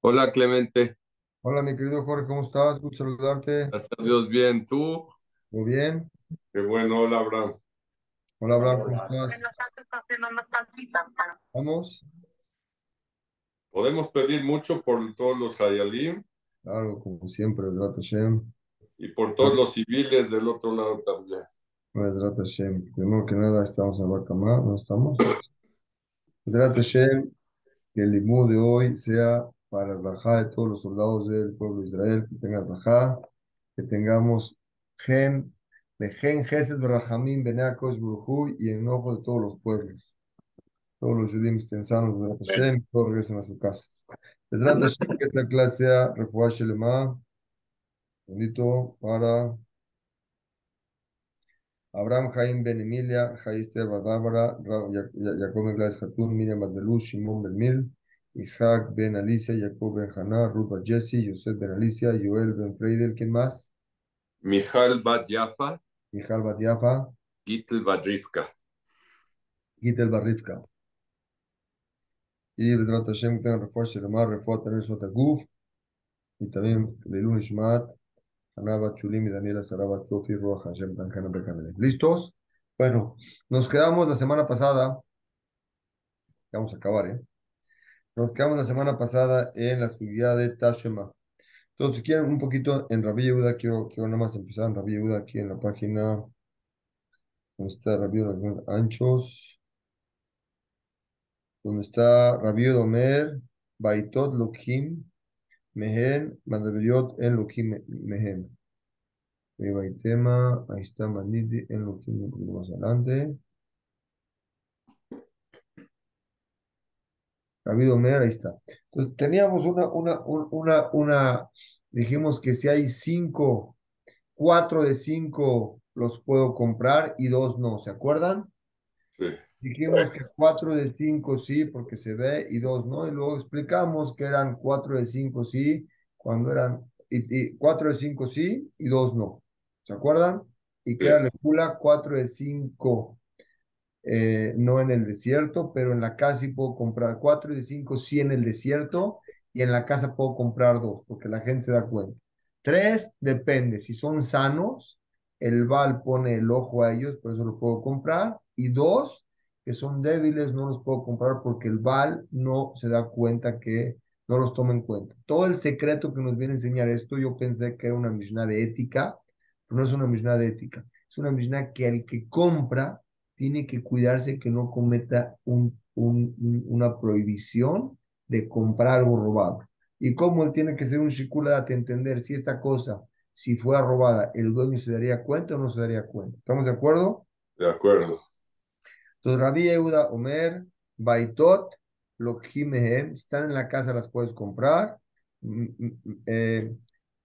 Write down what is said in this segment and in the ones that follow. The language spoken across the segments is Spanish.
Hola Clemente, Hola, mi querido Jorge, ¿cómo estás? Gusto saludarte. gracias a Dios bien, ¿tú? ¿Muy bien? Qué bueno, hola Abraham. Hola, Abraham, ¿cómo estás? ¿Vamos? Podemos pedir mucho por todos los Hayalim Claro, como siempre, Vedrat Hashem. y por todos los civiles del otro lado también. Vedrat Hashem. Primero que nada, estamos en Barcamá, ¿no estamos? Vedrat Hashem, que el limú de hoy sea para la Zahá de todos los soldados del pueblo de Israel, que tengan Zahá, que tengamos Gen, de Gen, Gesed, Barajamim, Beneakos, Burujú y en ojo de todos los pueblos. Todos los judíos estén sanos, Vedrat Hashem, todos regresen a su casa. Vedrat Hashem, que esta clase sea Refuah Shelema, Bonito para Abraham Jaim Ben Emilia, Jaister Bárbara, Jacob Hatun, Miriam Abdelú, Shimon Ben Mil, Isaac Ben Alicia, Jacob Ben Haná, Ruth Ben Jesse, Joseph Ben Alicia, Joel Ben Freidel, ¿quién más? Mijal Bat Yafa, Mijal Bat Yafa, Gittel Bat Rivka. Gitel Barrifka. Y Vedrat Hashem, que tengan refuerzo y demás, refuerzo tener su Guf, y también Leilun Ishmat, Hanaba Chulim y Daniela Saraba Sofi Roja Hashem Tankana Bekanele. ¿Listos? Bueno, nos quedamos la semana pasada, vamos a acabar, ¿eh? Nos quedamos la semana pasada en la subida de Tashema. Entonces, si quieren un poquito en Rabbi Yehuda, quiero, quiero nada más empezar en Rabbi Yehuda aquí en la página donde está Rabbi Yehuda Anchos, donde está Rabbi Omer, Baitot Lokim, Mehen, Madaberiot en Lokim Mehen. Ahí tema, ahí está Manidi en Lokim un poquito más adelante. Rabbi Omer, ahí está. Entonces, teníamos una, una, una, una, dijimos que si hay cinco, cuatro de cinco los puedo comprar y dos no, ¿se acuerdan? Sí. Dijimos que cuatro de cinco sí, porque se ve, y dos no, y luego explicamos que eran cuatro de cinco sí, cuando eran, y, y cuatro de cinco sí y dos no, ¿se acuerdan? Y que Sí. era Lecula, cuatro de cinco eh, no en el desierto, pero en la casa sí puedo comprar cuatro y cinco sí en el desierto y en la casa puedo comprar dos, porque la gente se da cuenta. Tres, depende, si son sanos, el Val pone el ojo a ellos, por eso lo puedo comprar. Y dos, que son débiles, no los puedo comprar porque el Val no se da cuenta que no los toma en cuenta. Todo el secreto que nos viene a enseñar esto, yo pensé que era una Mishnah de ética, pero no es una Mishnah de ética, es una Mishnah que el que compra tiene que cuidarse que no cometa un, un, un, una prohibición de comprar algo robado. Y cómo él tiene que ser un shikulat, entender si esta cosa, si fuera robada, el dueño se daría cuenta o no se daría cuenta. ¿Estamos de acuerdo? De acuerdo. Entonces, Rabbi Yehuda, Omer, Baitot, Lokhimehem, están en la casa, las puedes comprar. Eh,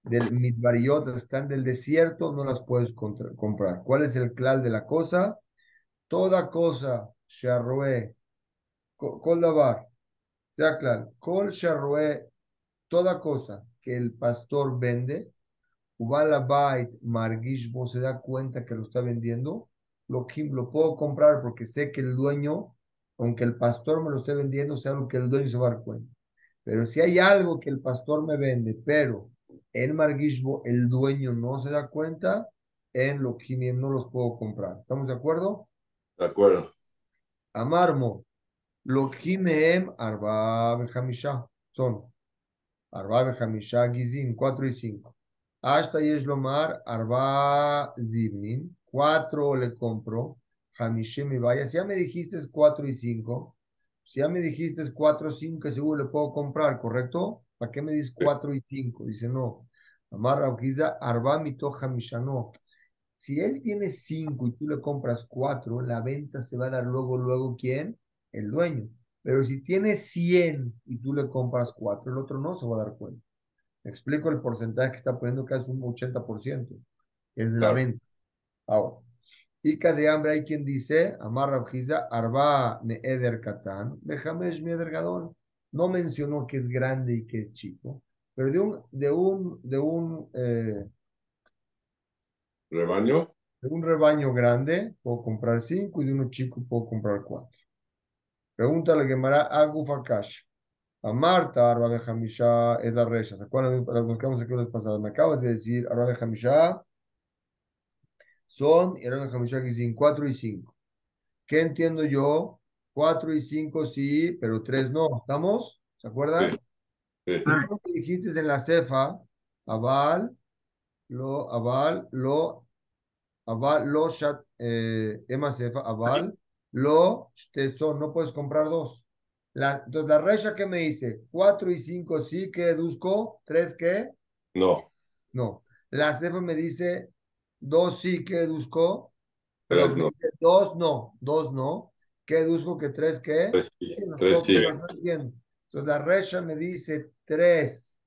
del Midbariot, están del desierto, no las puedes comprar. ¿Cuál es el clal de la cosa? Toda cosa, sharroe, kol davar, sea claro, kol sharroe, toda cosa que el pastor vende, ubalabait margishbo se da cuenta que lo está vendiendo, lo, lo puedo comprar porque sé que el dueño, aunque el pastor me lo esté vendiendo, sea lo que el dueño se va a dar cuenta. Pero si hay algo que el pastor me vende, pero en margishbo el dueño no se da cuenta, en lo que no los puedo comprar. ¿Estamos de acuerdo? De acuerdo. Amarmo. Loquimeem Arba Benjamishá. Son Arba Benjamishá Gizim, cuatro y cinco Hasta Yeshlomar Arba Zibnin. 4 le compro. Hamishim y Vaya. Si ya me dijiste es 4 y cinco Si ya me dijiste es 4 y 5, seguro le puedo comprar, ¿correcto? ¿Para qué me dices cuatro y cinco Dice no. Amar Raukiza Arba Mito Hamishá. No. Si él tiene 5 y tú le compras 4, la venta se va a dar luego, luego, ¿quién? El dueño. Pero si tiene 100 y tú le compras 4, el otro no se va a dar cuenta. Me explico el porcentaje que está poniendo casi un 80%. Es de la Claro. venta. Ahora, Ica de hambre hay quien dice, Amarra Bjiza, Arba me Eder Katan, Bejamesh Eder Gadol. No mencionó que es grande y que es chico, pero de un, de un, de un, eh, ¿Rebaño? de un rebaño grande puedo comprar 5 y de uno chico puedo comprar 4. Pregúntale a Gemara Agufakash. A Marta, Arba Hamisha es la recha. ¿Se acuerdan? Las buscamos aquí las pasadas. Me acabas de decir, Arba Hamisha son, y Arba Hamisha Gizin, 4 y 5. ¿Qué entiendo yo? 4 y 5 sí, pero 3 no. ¿Estamos? ¿Se acuerdan? Sí. Dijiste en la cefa, Aval, lo, Aval, lo, Aval, lo, shat, eh, Ema cefa, Aval, lo, son, no puedes comprar dos. La, entonces, la recha que me dice, 4 y 5 sí, que deduzco, 3 qué? No, No. La cefa me dice, 2 sí, que deduzco, tres me no. 2 no, 2 no. ¿Qué deduzco que 3 qué? Tres sí. No Tres sí. Entonces la recha me dice 3.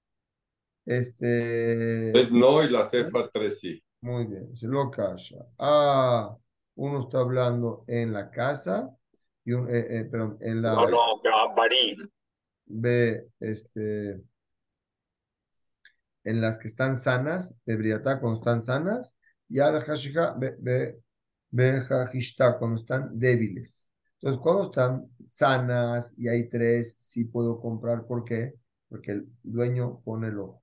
Este, Tres no y la cefa tres sí. Muy bien, se lo calla. Ah, uno está hablando en la casa y un, eh, eh, perdón, en la No, no, Bari. B, este, en las que están sanas, de Briatá cuando están sanas, y a la Hashija, B, Hashishta, cuando están débiles. Entonces, cuando están sanas y hay tres, sí puedo comprar. ¿Por qué? Porque el dueño pone el ojo.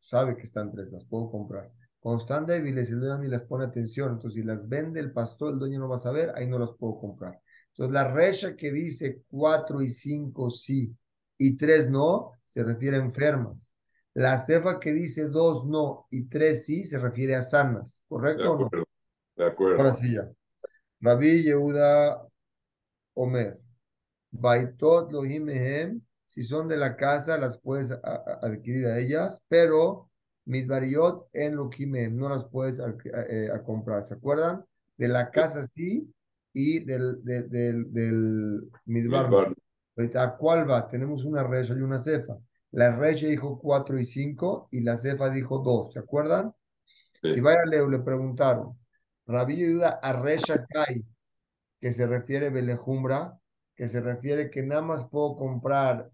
Sabe que están tres, las puedo comprar. Cuando están débiles, el dueño ni les pone atención. Entonces, si las vende el pastor, el dueño no va a saber, ahí no las puedo comprar. Entonces, la recha que dice cuatro y cinco sí y tres no, se refiere a enfermas. La cefa que dice dos no y tres sí, se refiere a sanas. De ¿Correcto o no? acuerdo. De acuerdo. Ahora sí ya. Rabí Yehuda Omer. Baitot Lohim Mehem. Si son de la casa, las puedes adquirir a ellas, pero Midbariot en Mehem no las puedes a, eh, a comprar. ¿Se acuerdan? De la casa sí y del, del, del, del ¿a cuál va? Tenemos una recha y una cefa. La recha dijo 4 y 5 y la cefa dijo 2. ¿Se acuerdan? Y vaya Leo, le preguntaron, Rabí Yehuda a Resha Kai, que se refiere Belejumbra, que se refiere que nada más puedo comprar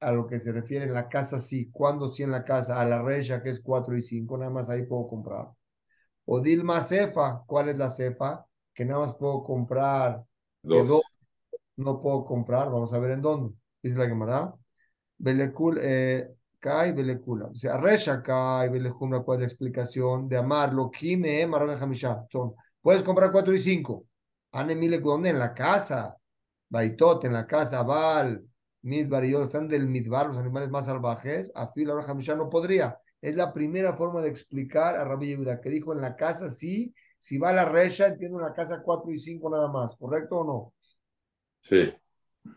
a lo que se refiere en la casa sí, cuando sí en la casa, a la Resha que es 4 y 5, nada más ahí puedo comprar. O Dilma Cefa, ¿cuál es la Cefa? Que nada más puedo comprar dos, Dos. no puedo comprar, vamos a ver en dónde. Dice la Gemara. Belekul, eh, Kai Belekula. O sea, Resha Kai Belekula, ¿cuál es la explicación de amarlo? Kime, Marana Hamisha. Son, puedes comprar cuatro y cinco. Anemile, ¿dónde? En la casa. Baitot, en la casa. Val, Midbar y yo, están del Midbar, los animales más salvajes. Afil, ahora Hamisha no podría. Es la primera forma de explicar a Rabbi Yehuda, que dijo en la casa sí, si va a la Resha, entiendo en la casa cuatro y cinco nada más. ¿Correcto o no? Sí.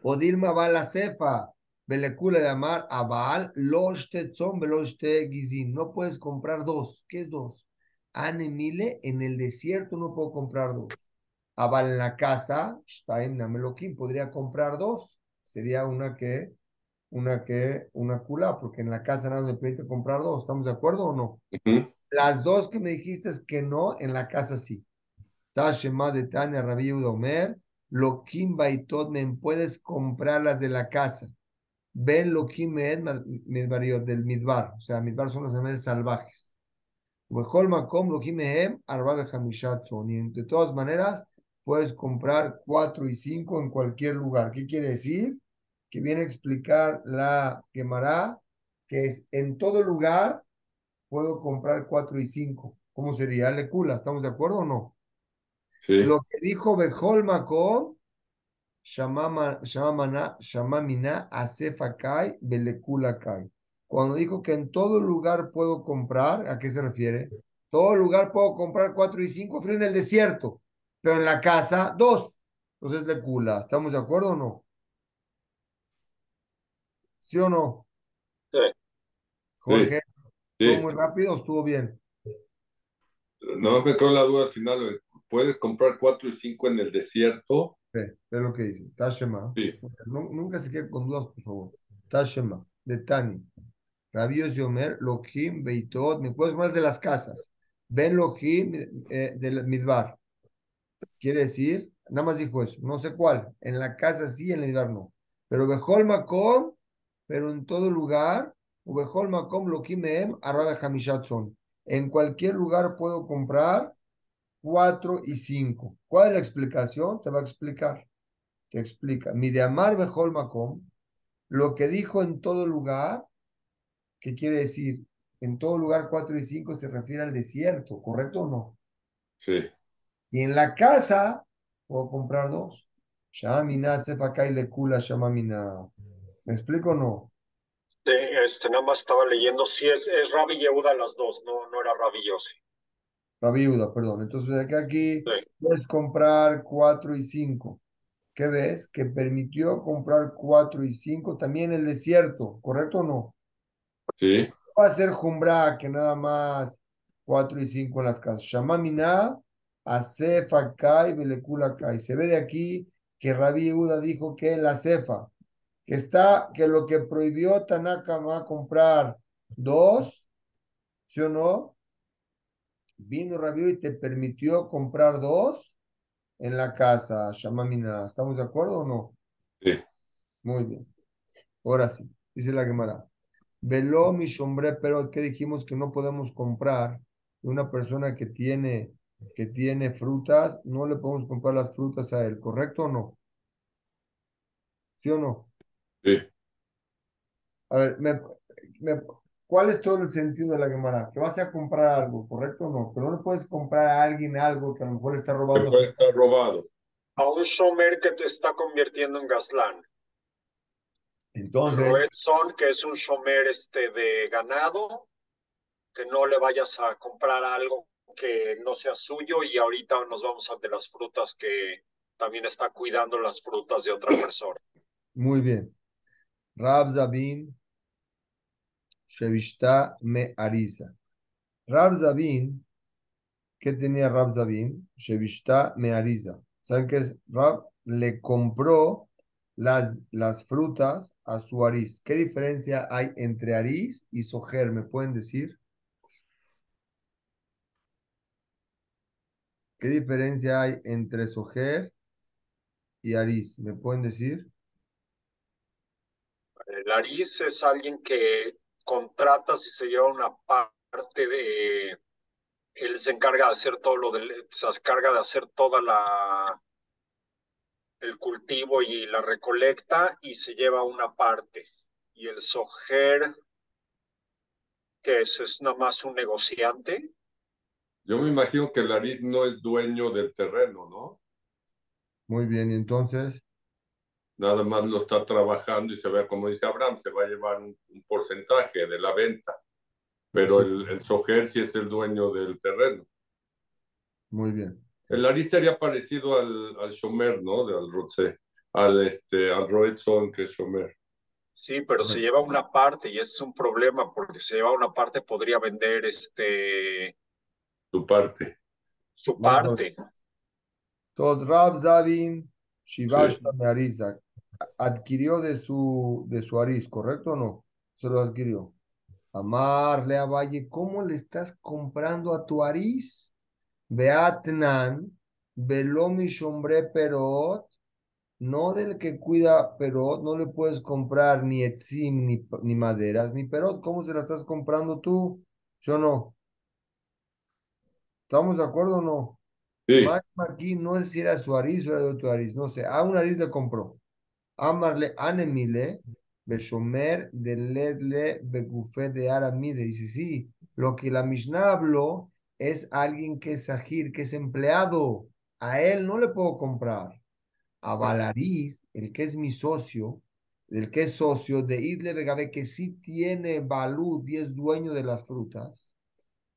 O Dilma va a la cefa, Belecula de amar a Baal, los tetzón, veloz te gizin. No puedes comprar dos. ¿Qué es dos? Anemile, en el desierto no puedo comprar dos. A Baal en la casa, Shtaim Namelokim, podría comprar dos. Sería una que, una que, una kula, porque en la casa nada me permite comprar dos. ¿Estamos de acuerdo o no? Las dos que me dijiste es que no, en la casa sí. Tashema de Tania Rabbi Yehuda Omer, Lokim Baitot, me puedes comprar las de la casa. Ven Lokim Midbariot, del Midbar. O sea, Midbar son los animales salvajes. Y de todas maneras, puedes comprar cuatro y cinco en cualquier lugar. ¿Qué quiere decir? Que viene a explicar la Gemara, que es en todo lugar puedo comprar cuatro y cinco. ¿Cómo sería? Lecula, ¿estamos de acuerdo o no? Sí. Lo que dijo Bejol Makom, Shamamina, Belekula Kai. Cuando dijo que en todo lugar puedo comprar, ¿a qué se refiere? Todo lugar puedo comprar cuatro y cinco, frío en el desierto, pero en la casa, dos. Entonces, Lecula, ¿estamos de acuerdo o no? ¿Sí o no? Sí. Jorge, Sí. ¿estuvo muy rápido o estuvo bien? No me quedó la duda al final. ¿Puedes comprar cuatro y cinco en el desierto? Ve, ve lo que dice. Tashema. Sí. Nu- Nunca se quede con dudas, por favor. Tashema, de Tani. Rabios Yomer, Lohim, Beitot. Me puedes más de las casas. Ben Lohim eh, del Midbar. Quiere decir, nada más dijo eso. No sé cuál. En la casa sí, en el Midbar no. Pero Bejol Makom, pero en todo lugar. En cualquier lugar puedo comprar 4 y 5. ¿Cuál es la explicación? Te va a explicar. Te explica. Mi de amar Bejol Lo que dijo en todo lugar, ¿qué quiere decir? En todo lugar 4 y 5 se refiere al desierto, ¿correcto o no? Sí, Y en la casa puedo comprar dos. Shamina, Sefaka y Lekula, Shamamina. ¿Me explico o no? Este, nada más estaba leyendo si es, es Rabbi Yehuda las dos, no, no era Rabbi Yossi. La viuda, perdón. Entonces, acá aquí Sí. puedes comprar 4 y 5. ¿Qué ves? Que permitió comprar 4 y 5 también en el desierto, ¿correcto o no? sí, va a ser Jumbra que nada más 4 y 5 en las casas. Shamamina, Asefa Kai, Belekula Kai. Se ve de aquí que Rabbi Yehuda dijo que la cefa, que está, que lo que prohibió Tanaka va a comprar dos, ¿sí o no? Vino Yehuda y te permitió comprar dos en la casa, Shamamina. ¿Estamos de acuerdo o no? sí. Muy bien. Ahora sí, dice la Gemara. Veló mi sombre, pero que dijimos que no podemos comprar de una persona que tiene, que tiene frutas, no le podemos comprar las frutas a él, ¿correcto o no? ¿Sí o no? Sí. A ver, me, me- ¿cuál es todo el sentido de la Gemara? Que vas a comprar algo, ¿correcto o no? Pero no le puedes comprar a alguien algo que a lo mejor está robando a Después su... está robado. A un Shomer que te está convirtiendo en Gazlán. Entonces, que es un Shomer este, de ganado, que no le vayas a comprar algo que no sea suyo y ahorita nos vamos a de las frutas que también está cuidando las frutas de otra persona. muy bien. Rab Zabin, Shevishta me Arisa. Rab Zabin, ¿qué tenía Rab Zabin? Shevishta me Arisa. ¿Saben qué es? Rab le compró las, las frutas a su Aris. ¿Qué diferencia hay entre Aris y Sojer? ¿Me pueden decir? ¿Qué diferencia hay entre Sojer y Aris? ¿Me pueden decir? El Aris es alguien que contratas y se lleva una parte de... Él se encarga de hacer todo lo del... Se encarga de hacer toda la... el cultivo y la recolecta y se lleva una parte. Y el Sojer, que es, es nada más un negociante. Yo me imagino que el Aris no es dueño del terreno, ¿no? Muy bien, y entonces, Nada más lo está trabajando y se ve, como dice Abraham, se va a llevar un, un porcentaje de la venta. Pero el, el Sojer sí es el dueño del terreno. muy bien. El Aris sería parecido al, al Shomer, ¿no? De, al Rotse, al, este, al Roetson, que es Shomer. Sí, pero se lleva una parte y es un problema porque se lleva una parte, podría vender este Tu parte. su parte. Entonces, Rab Zabin, Shivashta me Arisa, adquirió de su, de su Aris, ¿correcto o no? Se lo adquirió. Amarle a Valle, ¿cómo le estás comprando a tu Aris? Beatnan, Velomi Shombre Perot, no del que cuida Perot, no le puedes comprar ni etzim, ni, ni maderas, ni Perot, ¿cómo se la estás comprando tú? ¿Sí o no? ¿Estamos de acuerdo o no? Sí, no sé si era su Aris o era de otro Aris, no sé. A un Aris le compró. Amarle, Anemile, Beshomer, de Ledle, Begufé de Aramide. Dice, sí, lo que la Mishnah habló es alguien que es Sahir, que es empleado. A él no le puedo comprar. A Valaris, el que es mi socio, el que es socio de Idle Begabe, que sí tiene balud y es dueño de las frutas.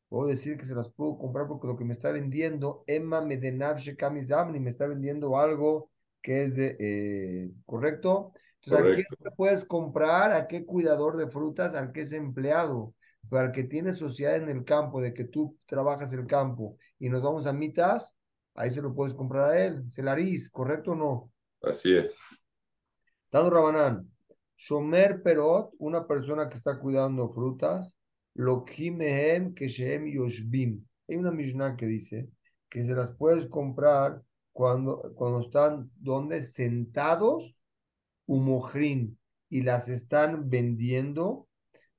Puedo decir que se las puedo comprar porque lo que me está vendiendo, Emma Medenav Shekamizamni, me está vendiendo algo que es de, eh, ¿correcto? Entonces, ¿a quién puedes comprar? ¿A qué cuidador de frutas? Al que es empleado. Pero al que tiene sociedad en el campo, de que tú trabajas el campo y nos vamos a mitas, ahí se lo puedes comprar a él. Celaris, ¿correcto o no? así es. Tano Rabanán, Shomer Perot, una persona que está cuidando frutas, Lokhimehem Keshem Yoshbim. Hay una Mishnah que dice que se las puedes comprar cuando, cuando están donde sentados, Umojrin, y las están vendiendo,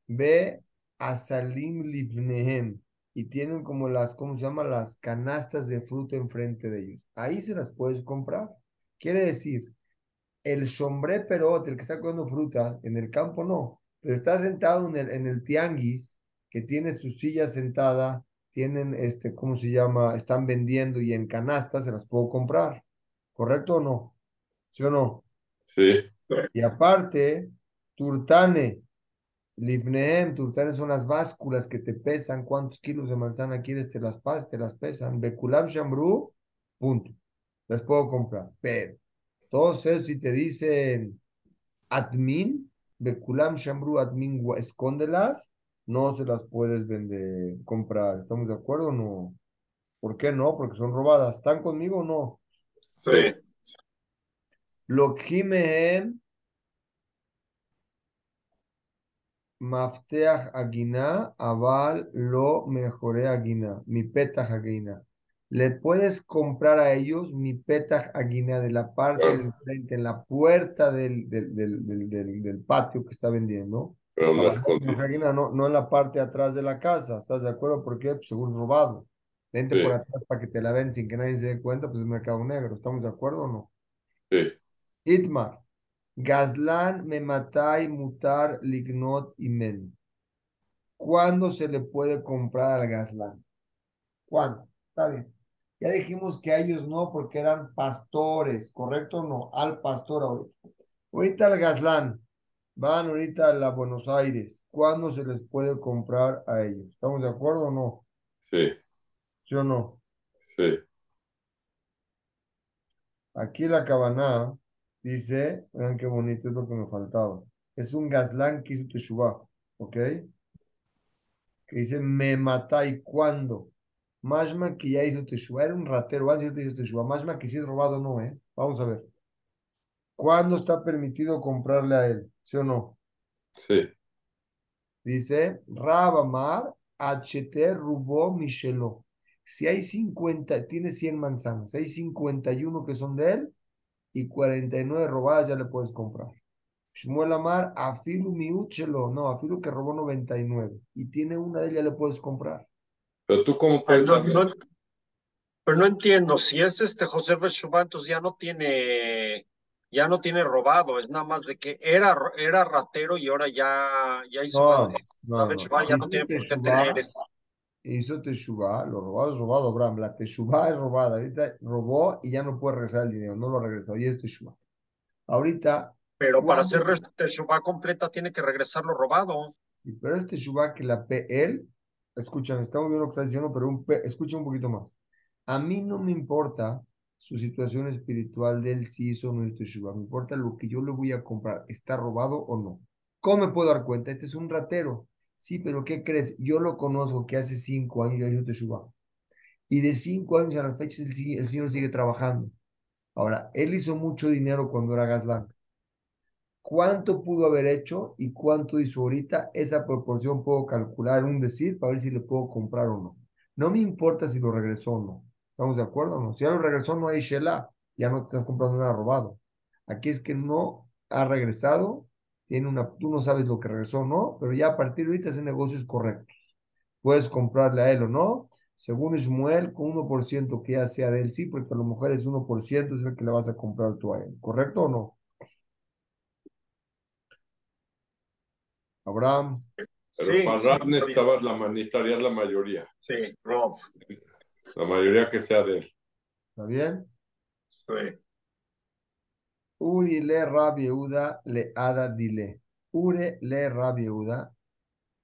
ve Asalim Livnehem, y tienen como las, ¿cómo se llama? Las canastas de fruta enfrente de ellos. Ahí se las puedes comprar. Quiere decir, el sombré perot, el que está comiendo frutas, en el campo no, pero está sentado en el, en el tianguis, que tiene su silla sentada, tienen, este, ¿cómo se llama? Están vendiendo y en canastas se las puedo comprar. ¿Correcto o no? ¿Sí o no? Sí. Y aparte, turtane, livneem, turtane son las básculas que te pesan, cuántos kilos de manzana quieres, te las, te las pesan. Bekulam shambru, punto. Las puedo comprar. Pero, todos esos si te dicen admin, Bekulam shambru admin, escóndelas, no se las puedes vender, comprar. ¿Estamos de acuerdo o no? ¿Por qué no? Porque son robadas. ¿Están conmigo o no? Sí. Lo mehem mafteach aguiná, aval lo mejoré aguiná, mi petach aguiná. Le puedes comprar a ellos mi petach aguiná de la parte del frente, en la puerta del, del, del- del patio que está vendiendo. Pero no escondido. no, en la parte de atrás de la casa, ¿estás de acuerdo? Porque pues, es robado. Vente Sí. por atrás para que te la ven sin que nadie se dé cuenta, pues es mercado negro. ¿Estamos de acuerdo o no? Sí. Itmar, Gazlan, Mematai, Mutar, Lignot y Men. ¿Cuándo se le puede comprar al Gazlan? ¿Cuándo? Está bien. Ya dijimos que a ellos no, porque eran pastores, ¿correcto o no? Al pastor ahorita. Ahorita al Gazlán, van ahorita a la Buenos Aires. ¿Cuándo se les puede comprar a ellos? ¿Estamos de acuerdo o no? Sí. ¿Sí o no? Sí. Aquí la Cabaná dice, vean qué bonito es lo que me faltaba. Es un Gazlán que hizo Teshuvah, ¿ok? Que dice, me matai cuando. Mashma que ya hizo Teshuvah, era un ratero, antes de hizo Teshuvah. Mashma que si es robado no, ¿eh? Vamos a ver. ¿Cuándo está permitido comprarle a él? ¿Sí o no? Sí. Dice, Rabamar, HT Rubó Michelo. Si hay 50, tiene 100 manzanas, hay 51 que son de él y 49 robadas, ya le puedes comprar. Shmuel Amar, Afilu Miuchelo, no, Afilu que robó 99 y tiene una de ellas, le puedes comprar. Pero tú cómo Pero puedes no, saber? no- pero no entiendo, si es este José entonces ya no tiene, ya no tiene robado, es nada más de que era, era ratero y ahora ya, ya hizo No, José no, no. Beshuvá, ya no tiene por qué tener este. hizo Teshuvah, lo robado es robado, Abraham. La Teshuvah es robada. Ahorita robó y ya no puede regresar el dinero, no lo regresó, y es Teshuvah. Ahorita Pero para hacer ¿Cuándo? Teshuvá completa tiene que regresar lo robado. Sí, pero este Shubá que la pe él, escúchame, estamos viendo lo que está diciendo, pero un escucha un poquito más. A mí no me importa su situación espiritual de él si hizo o no hizo Shubá, me importa lo que yo le voy a comprar, ¿está robado o no? ¿Cómo me puedo dar cuenta? Este es un ratero. Sí, pero ¿qué crees? Yo lo conozco que hace cinco años ya hizo Teshuvah. Y de cinco años a las fechas el, el señor sigue trabajando. Ahora, él hizo mucho dinero cuando era Gazlán cuánto pudo haber hecho y cuánto hizo ahorita, esa proporción puedo calcular, un decir, para ver si le puedo comprar o no. No me importa si lo regresó o no. ¿Estamos de acuerdo o no? Si ya lo regresó, no hay Shela, ya no te estás comprando nada robado. Aquí es que no ha regresado, tiene una, tú no sabes lo que regresó o no, pero ya a partir de ahorita hacen negocios correctos. Puedes comprarle a él o no. Según Ismuel, con 1% que ya sea de él, sí, porque a lo mejor es 1%, es el que le vas a comprar tú a él. ¿Correcto o no? Abraham. Pero Sí, para sí, necesitabas la, la mayoría. Sí, Rob. La mayoría que sea de él. ¿Está bien? Sí. Uri le Rabbi Yehuda le Ada dile. Ure le Rabbi Yehuda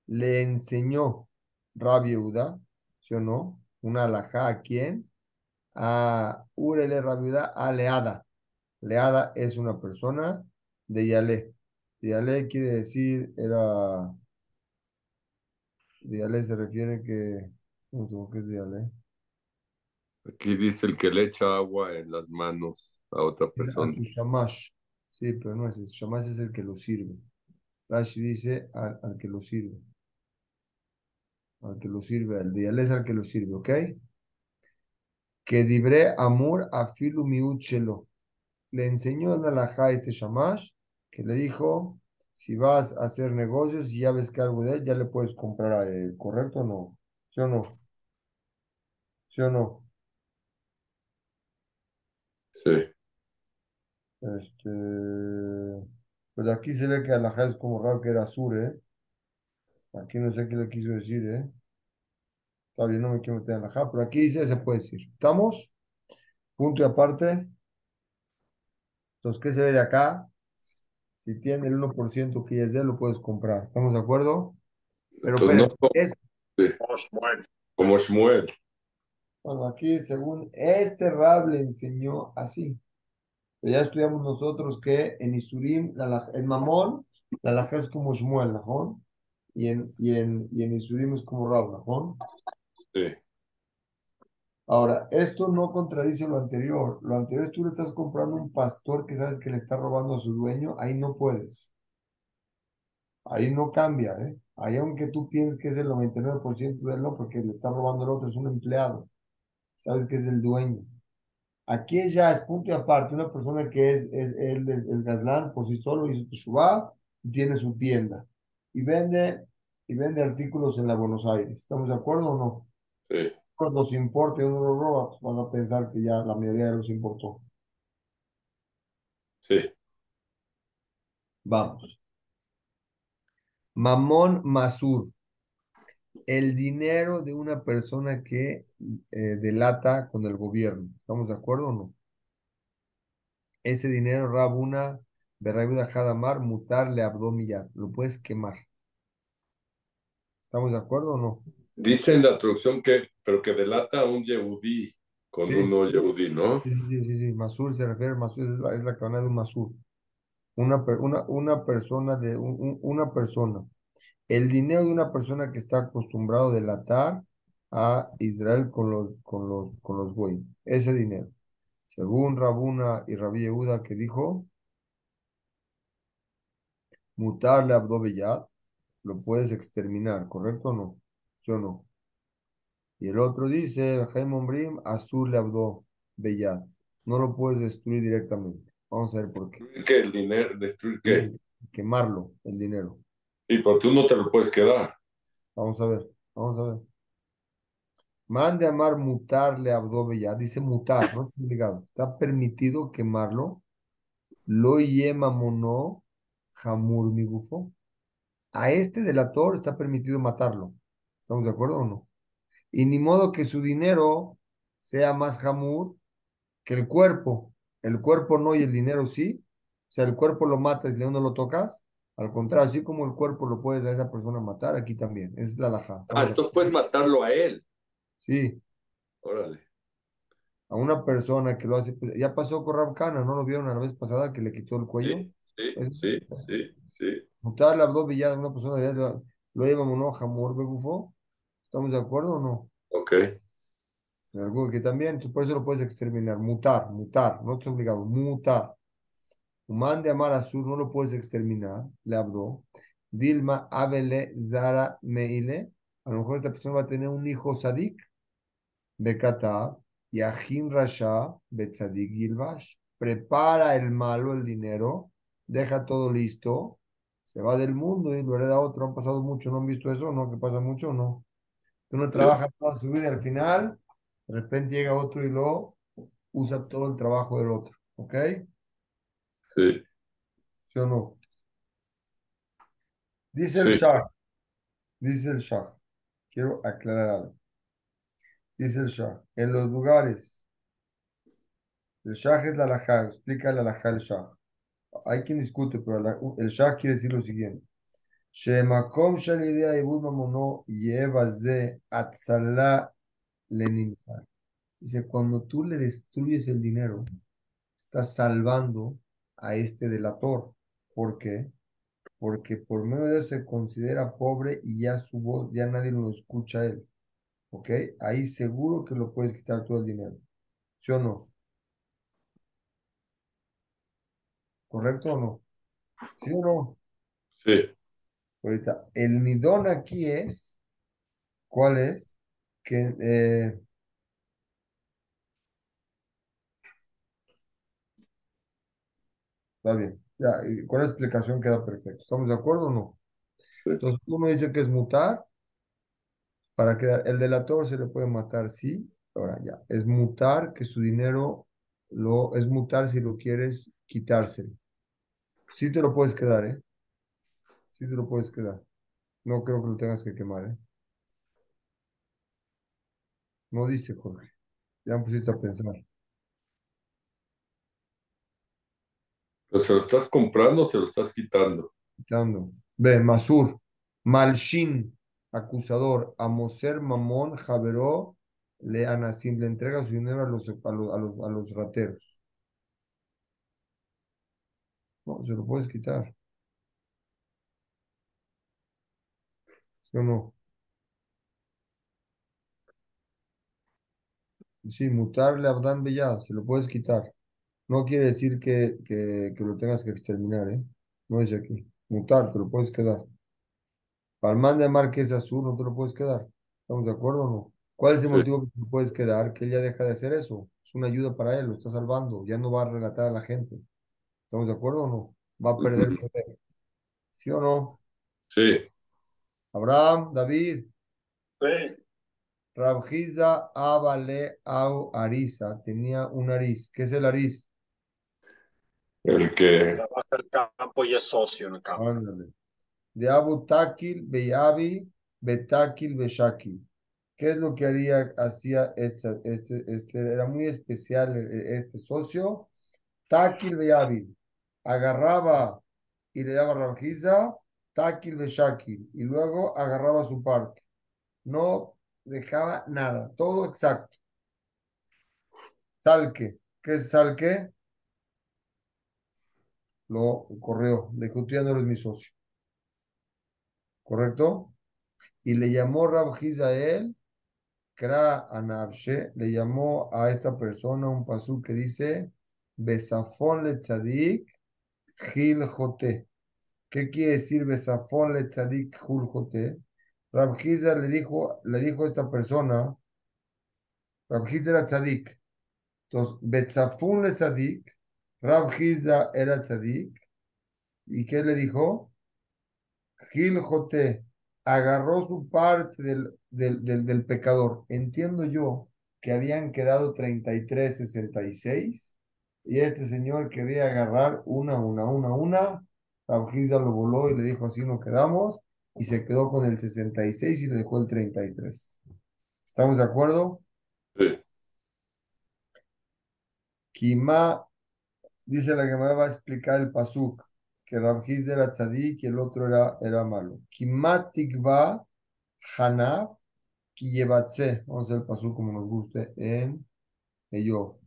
le enseñó Rabbi Yehuda, ¿sí o no? Una alajá a quién? A Ure le Rabbi Yehuda a Leada. Leada es una persona de Yale. Yale quiere decir, era. De Yale se refiere que. No sé qué es de Yale. Aquí dice el que le echa agua en las manos a otra Es a persona. su shamash. Sí, pero no es eso. Shamash es el que lo sirve. Rashi dice al, al que lo sirve. Al que lo sirve, al de es al que lo sirve, ¿ok? Que dibre amor a filu miuchelo. Le enseñó en alajá este shamash que le dijo: si vas a hacer negocios y ya ves que algo de él, ya le puedes comprar a él, ¿correcto o no? ¿Sí o no? ¿Sí o no? Sí. Este, pues aquí se ve que Alajá es como raro que era sur, ¿eh? Aquí no sé qué le quiso decir, ¿eh? Está bien, no me quiero meter en Alajá, pero aquí dice, se puede decir. ¿Estamos? Punto y aparte. Entonces, ¿qué se ve de acá? Si tiene el 1% que ya es de él, lo puedes comprar. ¿Estamos de acuerdo? Pero, Entonces, pero no como- es, sí, Oh, Shmuel. como Shmuel. Bueno, aquí según este Rab le enseñó así. Pero ya estudiamos nosotros que en Isurim, la, en Mamón, la alajá es como Shmuel, ¿no? Y en, y en, y en Isurim es como Rab, ¿no? Sí, Ahora, esto no contradice lo anterior. Lo anterior es tú le estás comprando un pastor que sabes que le está robando a su dueño, ahí no puedes. Ahí no cambia, ¿eh? Ahí aunque tú pienses que es el 99% de él, no, porque le está robando el otro, es un empleado. Sabes que es el dueño. Aquí ya es punto y aparte, una persona que es, es, él es, es Gazlán por sí solo, hizo Teshuvah y tiene su tienda. Y vende, y vende artículos en la Buenos Aires. ¿Estamos de acuerdo o no? sí, Cuando los importe uno los roba, pues vas a pensar que ya la mayoría de los importó. sí. Vamos. Mamón Masur. El dinero de una persona que eh, delata con el gobierno. ¿Estamos de acuerdo o no? Ese dinero, Rabuna, Berrabuda Hadamar, mutarle abdomillar. Lo puedes quemar. ¿Estamos de acuerdo o no? Dice en la traducción que, pero que delata a un Yehudí con Sí. un no Yehudí, ¿no? Sí, sí, sí, sí. Masur se refiere, Masur es la, es la cabana de un Masur. Una, una, una persona de un- un- una persona. El dinero de una persona que está acostumbrado a delatar a Israel con los, con los, con los goyim. Ese dinero. Según Rabuna y Rabí Yehuda que dijo, mutarle abdo beyad, lo puedes exterminar, ¿correcto o no? ¿Sí o no? Y el otro dice, Ombrim, azul le abdo beyad. No lo puedes destruir directamente. Vamos a ver por qué. ¿Qué? El dinero, destruir qué? Sí, Quemarlo, el dinero. Y pero tú no te lo puedes quedar. Vamos a ver, vamos a ver. Mande amar mutarle abdo beyad. Dice mutar, no está obligado. Está permitido quemarlo. Lo yema mono jamur mi gufo. A este delator está permitido matarlo. ¿Estamos de acuerdo o no? Y ni modo que su dinero sea más jamur que el cuerpo. El cuerpo no y el dinero sí. O sea, el cuerpo lo matas y no lo tocas. Al contrario, así como el cuerpo lo puedes a esa persona matar, aquí también. Es la laja. Ah, entonces puedes matarlo a él. Sí, Órale. a una persona que lo hace. pues, ya pasó con Kana, ¿no lo vieron a la vez pasada que le quitó el cuello? Sí, sí, sí, sí, sí. Mutar la ya una persona ya lo, lo lleva uno jamur begufo. ¿Estamos de acuerdo o no? Ok. Algo que también, por eso lo puedes exterminar, mutar, mutar, no estás obligado, mutar. Humán de amar azul no lo puedes exterminar, le habló. Dilma, Abele, Zara, Meile. A lo mejor esta persona va a tener un hijo sadik, Bekata, y Ajin Rasha, Betzadik Gilbash. Prepara el malo, el dinero, deja todo listo, se va del mundo y lo hereda otro. Han pasado mucho, ¿no han visto eso? ¿No? ¿Que pasa mucho no? Uno trabaja toda su vida y al final, de repente llega otro y lo usa todo el trabajo del otro. ¿Ok? Sí, ¿Sí o no? Dice el Sí. Shah, dice el Shah, quiero aclarar algo. Dice el Shah, en los lugares, el Shah es la alajá, explica la alajá el Shah. Hay quien discute, pero el Shah quiere decir lo siguiente. Shemakom idea ibud mamono lleva ze atzala lenimzar. Dice, cuando tú le destruyes el dinero, estás salvando a este delator. ¿Por qué? Porque por medio de eso se considera pobre y ya su voz, ya nadie lo escucha a él. ¿Ok? Ahí seguro que lo puedes quitar todo el dinero. ¿Sí o no? ¿Correcto o no? ¿Sí o no? sí. Ahorita, el midón aquí es, ¿cuál es? Que, eh, está bien, ya, y con la explicación queda perfecto. ¿Estamos de acuerdo o no? Sí. Entonces, uno dice que es mutar, para quedar, el delator se le puede matar, sí, ahora ya, es mutar que su dinero, lo, es mutar si lo quieres quitárselo. Sí te lo puedes quedar, ¿eh? Sí te lo puedes quedar. No creo que lo tengas que quemar, ¿eh? No dice, Jorge. Ya me pusiste a pensar. ¿Pero se lo estás comprando o se lo estás quitando? Quitando. Ve, Masur. Malshin, acusador. Amoser Mamón, Javeró, le Anasim, le entrega su dinero a los, a los, a los, a los rateros. No, se lo puedes quitar. ¿Sí o no? Sí, mutarle Abdan Bellá, se lo puedes quitar. No quiere decir que, que, que lo tengas que exterminar, ¿eh? No dice aquí. Mutar, te lo puedes quedar. Palmán de Marqués Azul, no te lo puedes quedar. ¿Estamos de acuerdo o no? ¿Cuál es el Sí. motivo que te lo puedes quedar? Que él ya deja de hacer eso. Es una ayuda para él, lo está salvando. Ya no va a relatar a la gente. ¿Estamos de acuerdo o no? Va a perder Ujú. poder. ¿Sí o no? Sí, Abraham, David, Sí. Rabjiza, Abale, Au, Arisa. Tenía un ariz. ¿Qué es el ariz? El que Trabaja el campo y es socio en el campo. Ándale. De Abu Takil, Beyabi, Betakil, Beshakil. ¿Qué es lo que haría, hacía este, este, este, era muy especial eh, este socio? Takil, Beyabi. Agarraba y le daba Rabjiza, Takil, Beshakil. Y luego agarraba su parte. No dejaba nada, todo exacto. Salque. ¿Qué es salque? Lo corrió. Le dijo, tú ya no eres mi socio. ¿Correcto? Y le llamó a él, Kra Anabshe, le llamó a esta persona un pasú que dice, Besafón le tzadik, Gil Jote. ¿Qué quiere decir Besafón le tzadik, Gil Jote? Rabjiza le dijo, le dijo a esta persona, Rabjiza era tzadik. Entonces, Betzafún le tzadik, Rabjiza era tzadik. ¿Y qué le dijo? Gil Jote agarró su parte del, del, del, del pecador. Entiendo yo que habían quedado 33, 66 y este señor quería agarrar una, una, una, una. Rabjiza lo voló y le dijo así no quedamos y se quedó con el 66 y le dejó el 33. ¿Estamos de acuerdo? sí, Kima, dice la que me va a explicar el pasuk, que Rabjiz era tzadik y el otro era, era malo. Kima tikva hanaf kiyebatze. Vamos a hacer el pasuk como nos guste en ello.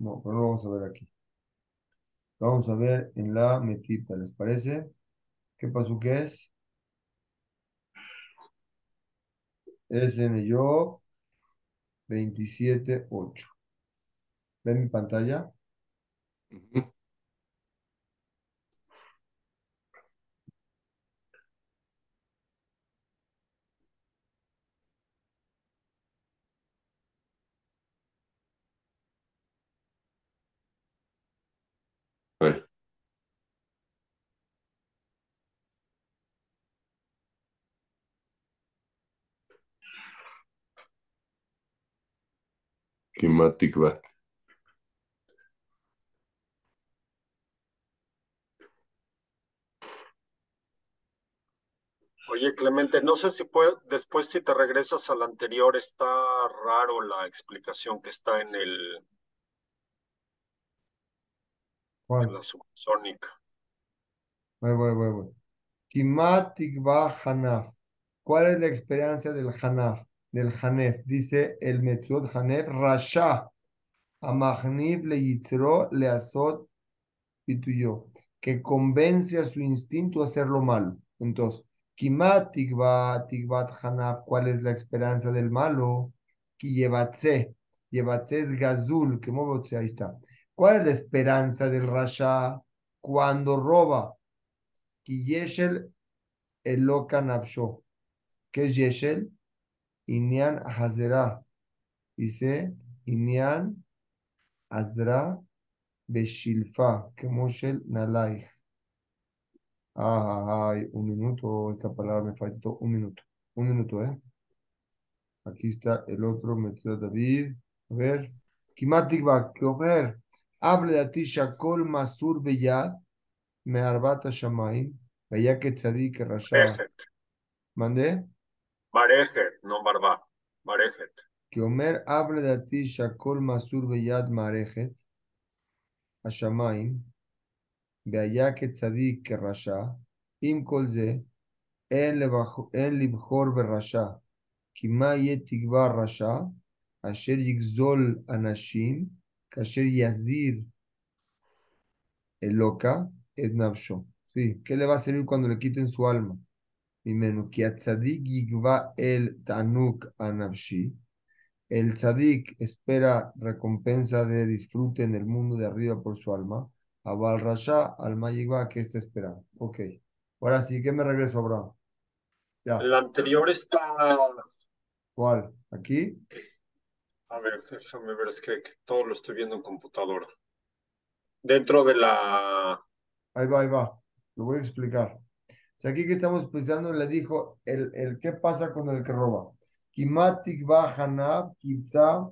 No, pero no lo vamos a ver aquí. Lo vamos a ver en la metita, ¿les parece? ¿Qué pasuk es? Es en ello 27.8. ¿Ven mi pantalla? Kimatic Bat. Oye, Clemente, no sé si puede, después si te regresas al anterior, está raro la explicación que está en el, en la subsónica. Voy, voy, voy, voy. Kimat tikva hanaf. ¿Cuál es la experiencia del hanaf? Del hanef. Dice el Metzot hanef, rasha. Amahnif le yitzro le azot pituyo. Que convence a su instinto a hacer lo malo. Entonces, Kimat tikvat hanaf. ¿Cuál es la esperanza del malo? Ki yevatze. Yevatze es gazul. Que ahí está. ¿Cuál es la esperanza del rasha cuando roba? Ki yeshel Eloka Nafsho. ¿Qué es Yeshel? Inyan Hazera. Dice Inyan Azra Beshilfa. Que Moshel Nalaich. Ah, ay, un minuto. Esta palabra me faltó un minuto. Un minuto, ¿eh? Aquí está el otro metido David. A ver. Kimatik va, que Omer, hable de ti Shakol Masur Beyad, me arbata Shamaim, que tzadik rasha. ¿Mandé? No Barba. Marejet. Que Omer hable de ti, Shakol Masur Beyad Marejet, Hashamaim, Beayak Tzadik Rasha, Im Kolze, En Libhor Berrasha, Kima Yetigbar Rasha, Asher Yigzol Anashim, Kasher Yazir Eloka, Ednavsho. Sí, ¿qué le va a servir cuando le quiten su alma? Primero, que a tzadik yigva el tanuk anavshi. El tzadik espera recompensa de disfrute en el mundo de arriba por su alma. Abal rasha, alma yigva, ¿qué está esperando? Ok. Ahora sí, ¿qué me regreso, Abraham? Ya. El anterior está. ¿Cuál? ¿Aquí? es- A ver, déjame ver, es que, que todo lo estoy viendo en computadora. Dentro de la. Ahí va, ahí va. Lo voy a explicar. Aquí que estamos pensando, le dijo el, qué pasa con el que roba. Kimatik ba hanab, kitza,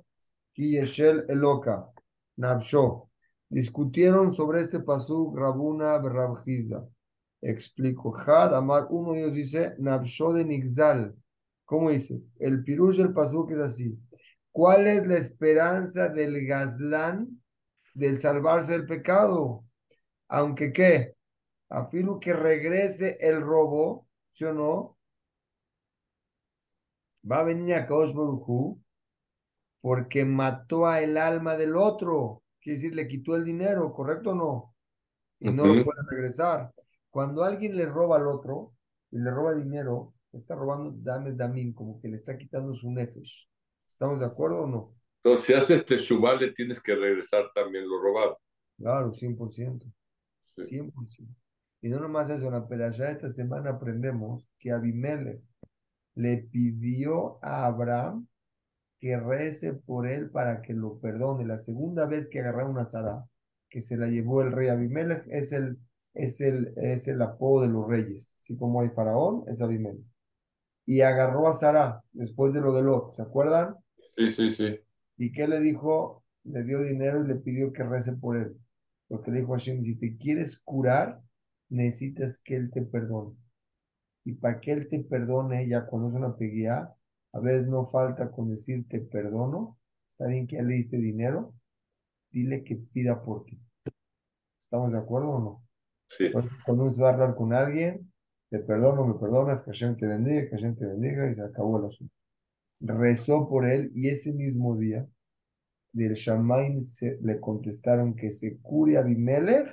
ki yeshel eloka, nabsho. Discutieron sobre este pasuk Rabuna Berrabjiza. Explico. Had Amar, uno de ellos dice, nabsho de nixal. ¿Cómo dice? El pirush del pasuk es así. ¿Cuál es la esperanza del gazlán del salvarse del pecado? Aunque qué, afirmo que regrese el robo, ¿sí o no? Va a venir a Hu porque mató a el alma del otro, quiere decir, le quitó el dinero, ¿correcto o no? Y no lo puede regresar. Cuando alguien le roba al otro y le roba dinero, está robando dames damim, como que le está quitando su nefesh. ¿Estamos de acuerdo o no? Entonces, si haces teshuvah, le tienes que regresar también lo robado. Claro, 100%. Sí. 100%. Y no nomás eso, en la perashá esta semana aprendemos que Abimelech le pidió a Abraham que rece por él para que lo perdone. La segunda vez que agarraron una Sara, que se la llevó el rey Abimelech, es el, es el, es el apodo de los reyes. Así como hay faraón, es Abimelech. Y agarró a Sara después de lo de Lot, ¿se acuerdan? Sí, sí, sí. ¿Y qué le dijo? Le dio dinero y le pidió que rece por él. Porque le dijo a Hashem, si te quieres curar, necesitas que él te perdone. Y para que él te perdone, ya cuando es una peguía, a veces no falta con decir te perdono. Está bien que ya le diste dinero, dile que pida por ti. ¿Estamos de acuerdo o no? Sí. Cuando uno se va a hablar con alguien, te perdono, me perdonas, que Hashem te bendiga, que Hashem te bendiga, y se acabó el asunto. Rezó por él y ese mismo día del Shamaim se, le contestaron que se cure Abimelech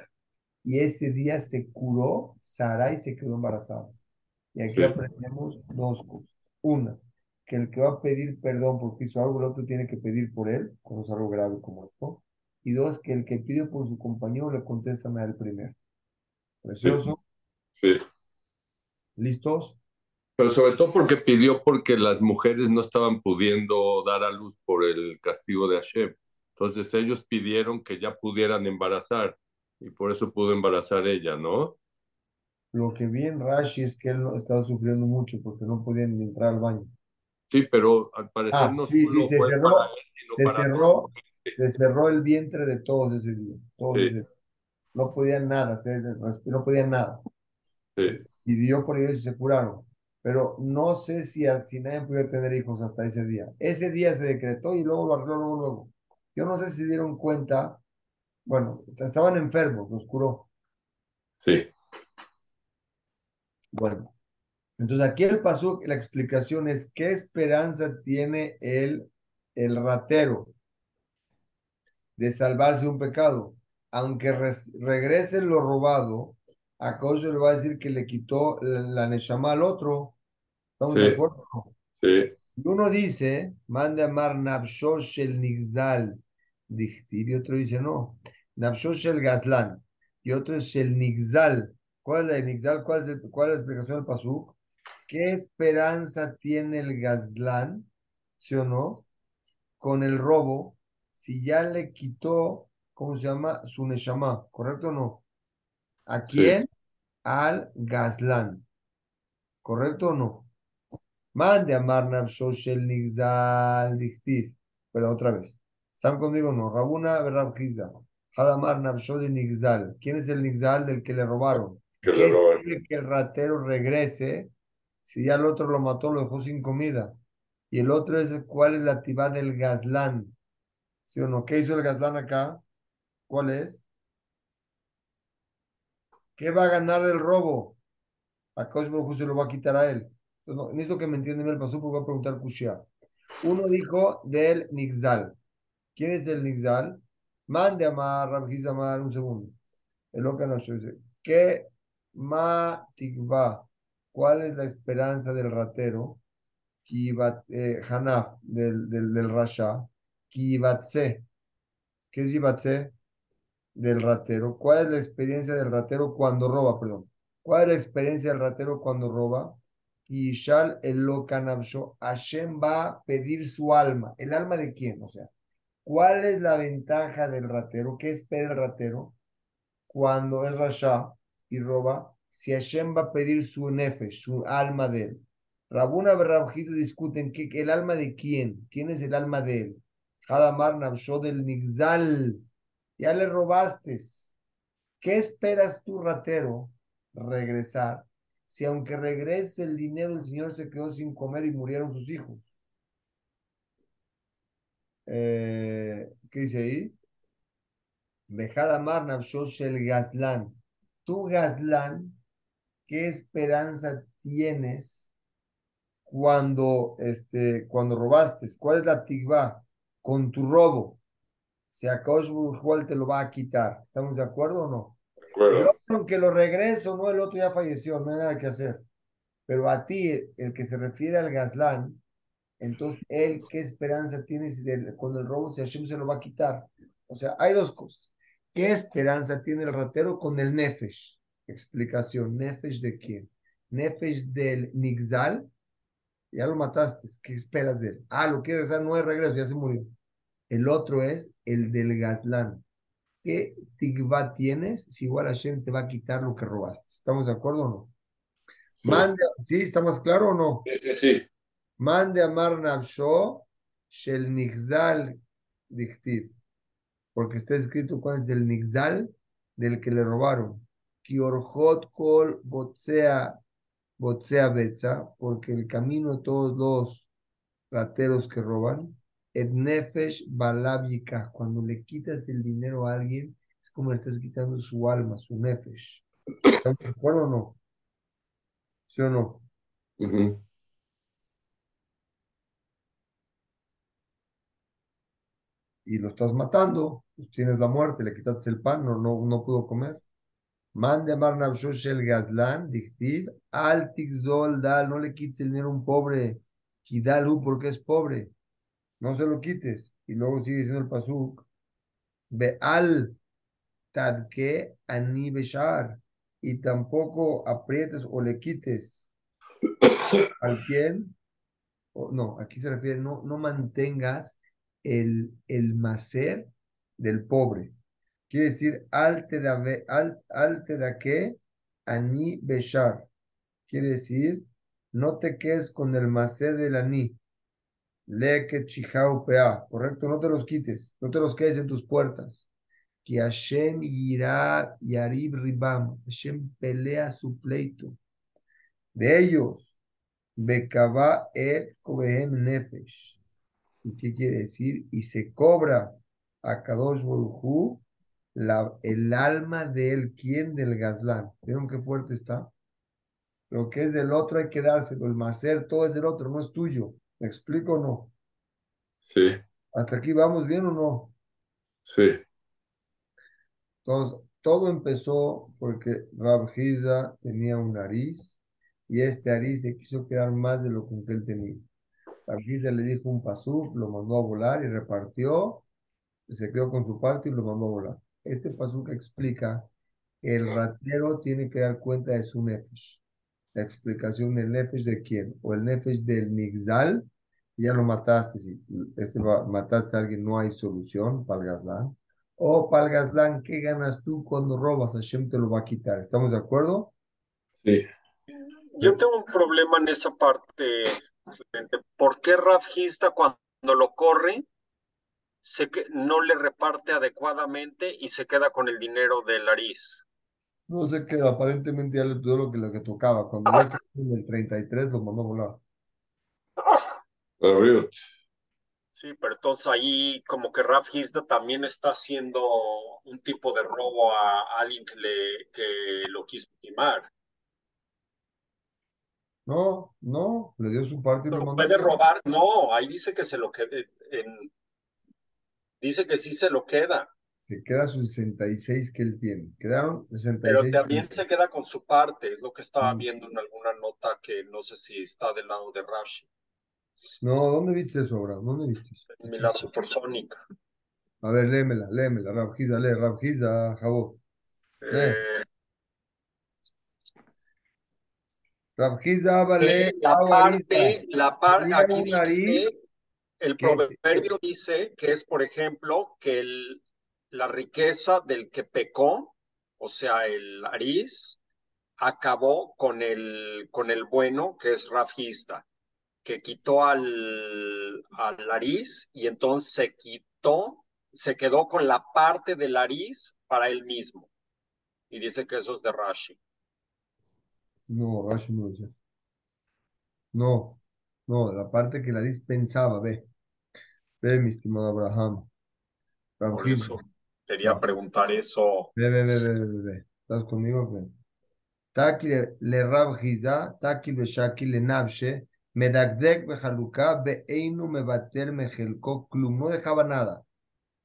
y ese día se curó Sarai se quedó embarazada. Y aquí Sí. aprendemos dos cosas. Una, que el que va a pedir perdón porque hizo algo, el otro tiene que pedir por él, cuando es algo grave como esto. Y dos, que el que pide por su compañero le contestan a él primero. Precioso. Sí. ¿Listos? Pero sobre todo porque pidió porque las mujeres no estaban pudiendo dar a luz por el castigo de Hashem. Entonces ellos pidieron que ya pudieran embarazar y por eso pudo embarazar ella, ¿no? Lo que vi en Rashi es que él estaba sufriendo mucho porque no podían entrar al baño. Sí, pero al parecer Ah, no sí, se fue cerró, para él, sino se para cerró, se cerró el vientre de todos ese día. Todos Sí. ese- no podían nada, hacer, no podían nada. Sí, Pidió por ellos y se curaron. Pero no sé si, si nadie podía tener hijos hasta ese día. Ese día se decretó y luego lo arregló luego, luego. Yo no sé si dieron cuenta. Bueno, estaban enfermos, los curó. sí, Bueno, entonces aquí el paso, la explicación es qué esperanza tiene el, el ratero de salvarse de un pecado. Aunque res- regrese lo robado, a Kosher le va a decir que le quitó la, neshama al otro. ¿Estamos de Sí. acuerdo? sí, Y uno dice, mande a amar Nabsho Shel Nigzal, dichtiv, y otro dice, no, Nabsho Shel Gazlan, y otro es Shel Nigzal. ¿Cuál es la de Nigzal? ¿Cuál es, el- cuál es la explicación del Pasuk? ¿Qué esperanza tiene el Gazlán, sí o no, con el robo, si ya le quitó, ¿cómo se llama? Su Neshama, ¿correcto o no? ¿A quién? Al Gazlán, ¿correcto o no? Mande a Marnab Shoshel Nigzal Dichtiv. Pero otra vez. ¿Están conmigo no? Rabuna Rabjiza. Hadamar Nabshod de Nixal. ¿Quién es el Nixal del que le robaron? Que ¿Qué le es que el ratero regrese si ya el otro lo mató, lo dejó sin comida? Y el otro es cuál es la tibá del Gazlán. ¿Sí o no? ¿Qué hizo el Gazlán acá? ¿Cuál es? ¿Qué va a ganar del robo? A Kosh se lo va a quitar a él. Entonces, no, necesito que me entiendan el paso porque voy a preguntar Kushia. Uno dijo del Nixal. ¿Quién es el Nixal? Mande a Mar, Rabjiz Amar, un segundo. El Okanosh dice, ¿qué ma tikva? ¿Cuál es la esperanza del ratero? Kibat, eh, Hanaf, del, del, Rasha. Kibatse. ¿Qué es Kibatse? Del ratero. ¿Cuál es la experiencia del ratero cuando roba? Perdón. ¿Cuál es la experiencia del ratero cuando roba? Yishal el Lokanabsho. Hashem va a pedir su alma. ¿El alma de quién? O sea, ¿cuál es la ventaja del ratero? ¿Qué espera el ratero? Cuando es Rasha y roba, si Hashem va a pedir su nefesh, su alma de él. Rabuna Berrabjiz discuten que, el alma de quién, quién es el alma de él. Hadamar Nabsho del Nixal, ya le robaste. ¿Qué esperas tú, ratero, regresar? Si aunque regrese el dinero, el Señor se quedó sin comer y murieron sus hijos. Eh, ¿Qué dice ahí? Bejadamar Nabsho el Gazlán. Tú, Gazlán, ¿qué esperanza tienes cuando, este, cuando robaste? ¿Cuál es la tigba? Con tu robo. Si a igual te lo va a quitar. ¿Estamos de acuerdo o no? El otro, aunque lo regreso, no, el otro ya falleció, no hay nada que hacer. Pero a ti, el que se refiere al Gazlán, entonces él, ¿qué esperanza tienes de, con el robo si Hashem se lo va a quitar? O sea, hay dos cosas. ¿Qué esperanza tiene el ratero con el Nefesh? Explicación. ¿Nefesh de quién? Nefesh del Nixal. Ya lo mataste. ¿Qué esperas de él? Ah, lo quiere regresar, no hay regreso, ya se murió. El otro es el del Gazlán. ¿Qué tigva tienes si igual Hashem te va a quitar lo que robaste? ¿Estamos de acuerdo o no? sí. Mande, ¿sí? ¿Estamos claro o no? Sí, sí, sí. Mande a Marnavsho Shel Nixal Dichtiv. Porque está escrito cuál es del Nixal, del que le robaron. Kiorjot Kol Botsea Botsea Betza, porque el camino de todos los rateros que roban, et nefesh balabika, cuando le quitas el dinero a alguien, es como le estás quitando su alma, su nefesh. ¿Están de acuerdo o no? ¿Sí o no? Ujú. Y lo estás matando, pues tienes la muerte, le quitaste el pan, no, no, no pudo comer. Mande a Marnabshosh el dictiv, al Tixol dal, no le quites el dinero a un pobre, Kidalu, porque es pobre, no se lo quites. Y luego sigue diciendo el Pasuk, ve al Tadke ani beshar, y tampoco aprietes o le quites al quien, no, aquí se refiere, no, no mantengas el, el macer del pobre. Quiere decir, al te da, ve- al, al te da que, ani beshar. Quiere decir, no te quedes con el macer del ani. Le que chihau pea, correcto, no te los quites, no te los quedes en tus puertas. Que Hashem irá yarib ribam, Hashem pelea su pleito. De ellos, Bekaba et kobehem nefesh. ¿Y qué quiere decir? Y se cobra a Kadosh Baruj la, el alma de él, ¿quién? Del Gazlán. ¿Vieron qué fuerte está? Lo que es del otro hay que dárselo, el macer, todo es del otro, no es tuyo. ¿Me explico o no? Sí, ¿Hasta aquí vamos bien o no? sí. Entonces, todo empezó porque Rab Giza tenía un nariz y este nariz se quiso quedar más de lo que él tenía. Rab Giza le dijo un pasuk, lo mandó a volar y repartió, se quedó con su parte y lo mandó a volar. Este explica que el ratero tiene que dar cuenta de su nefesh. La explicación del nefesh de quién, o el nefesh del nixal, ya lo mataste, si este va- mataste a alguien, no hay solución para el Gazlán. O para el Gazlán, ¿qué ganas tú cuando robas? Hashem te lo va a quitar. ¿Estamos de acuerdo? Sí. Yo tengo un problema en esa parte. ¿Por qué Rafjista cuando lo corre se que, no le reparte adecuadamente y se queda con el dinero del Aris. No sé qué, aparentemente ya le dio lo que, lo que tocaba. Cuando que en el 33 lo mandó a volar. Abrió. Sí, pero entonces ahí como que Raf Hizda también está haciendo un tipo de robo a alguien que, le, que lo quiso timar. No, no, le dio su parte y lo mandó. puede robar, no, ahí dice que se lo quede, en- dice que sí se lo queda, Se queda sus 66 que él tiene. Quedaron pero 66. también se queda con su parte, es lo que estaba Mm. viendo en alguna nota que no sé si está del lado de Rashi, No, ¿dónde viste eso, Abraham? ¿Dónde viste eso? en la supersónica. A ver, léemela, léemela, Rabjiza, lee, Rabjiza, Jabó. Eh, Rabjiza, Abba, lee, Eh, la Abba, parte, la parte, aquí dice, el proverbio dice que es, por ejemplo, que el- la riqueza del que pecó, o sea, el Aris, acabó con el, con el bueno, que es Rafista, que quitó al, al Aris y entonces se quitó, se quedó con la parte del Aris para él mismo. Y dice que eso es de Rashi. No, Rashi no eso. No, no, la parte que Laris pensaba, ve. Ve, mi estimado Abraham. Por eso quería Va. preguntar eso. ve, ve, ve, ve, ve, ve. ¿Estás conmigo? Ve. Taki le- Rabjiza, Taki le Shaki le Nabshe, Medagdek bejaluka, Beeinu mebater mejelko, klum. No dejaba nada.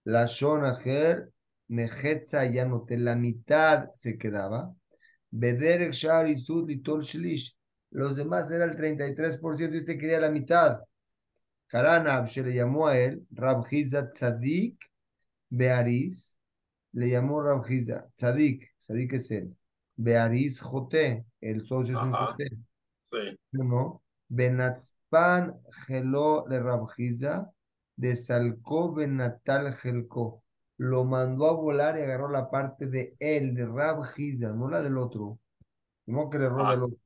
La Shonaher, Nejetza ya noté, la mitad se quedaba. Bederek Shar y Sud Litol Shlish. Los demás era el 33% y este quería la mitad. Karanab se le llamó a él Rabjiza Tzadik Bearis. Le llamó Rabjiza Tzadik. Tzadik es él. Bearis Joté. El socio es un. Joté. Sí. Uno. Benatzpan Geló le Rabjiza. De Salcó Benatal Gelcó. Lo mandó a volar y agarró la parte de él, de Rabjiza, no la del otro. No que le roba Ah. el otro.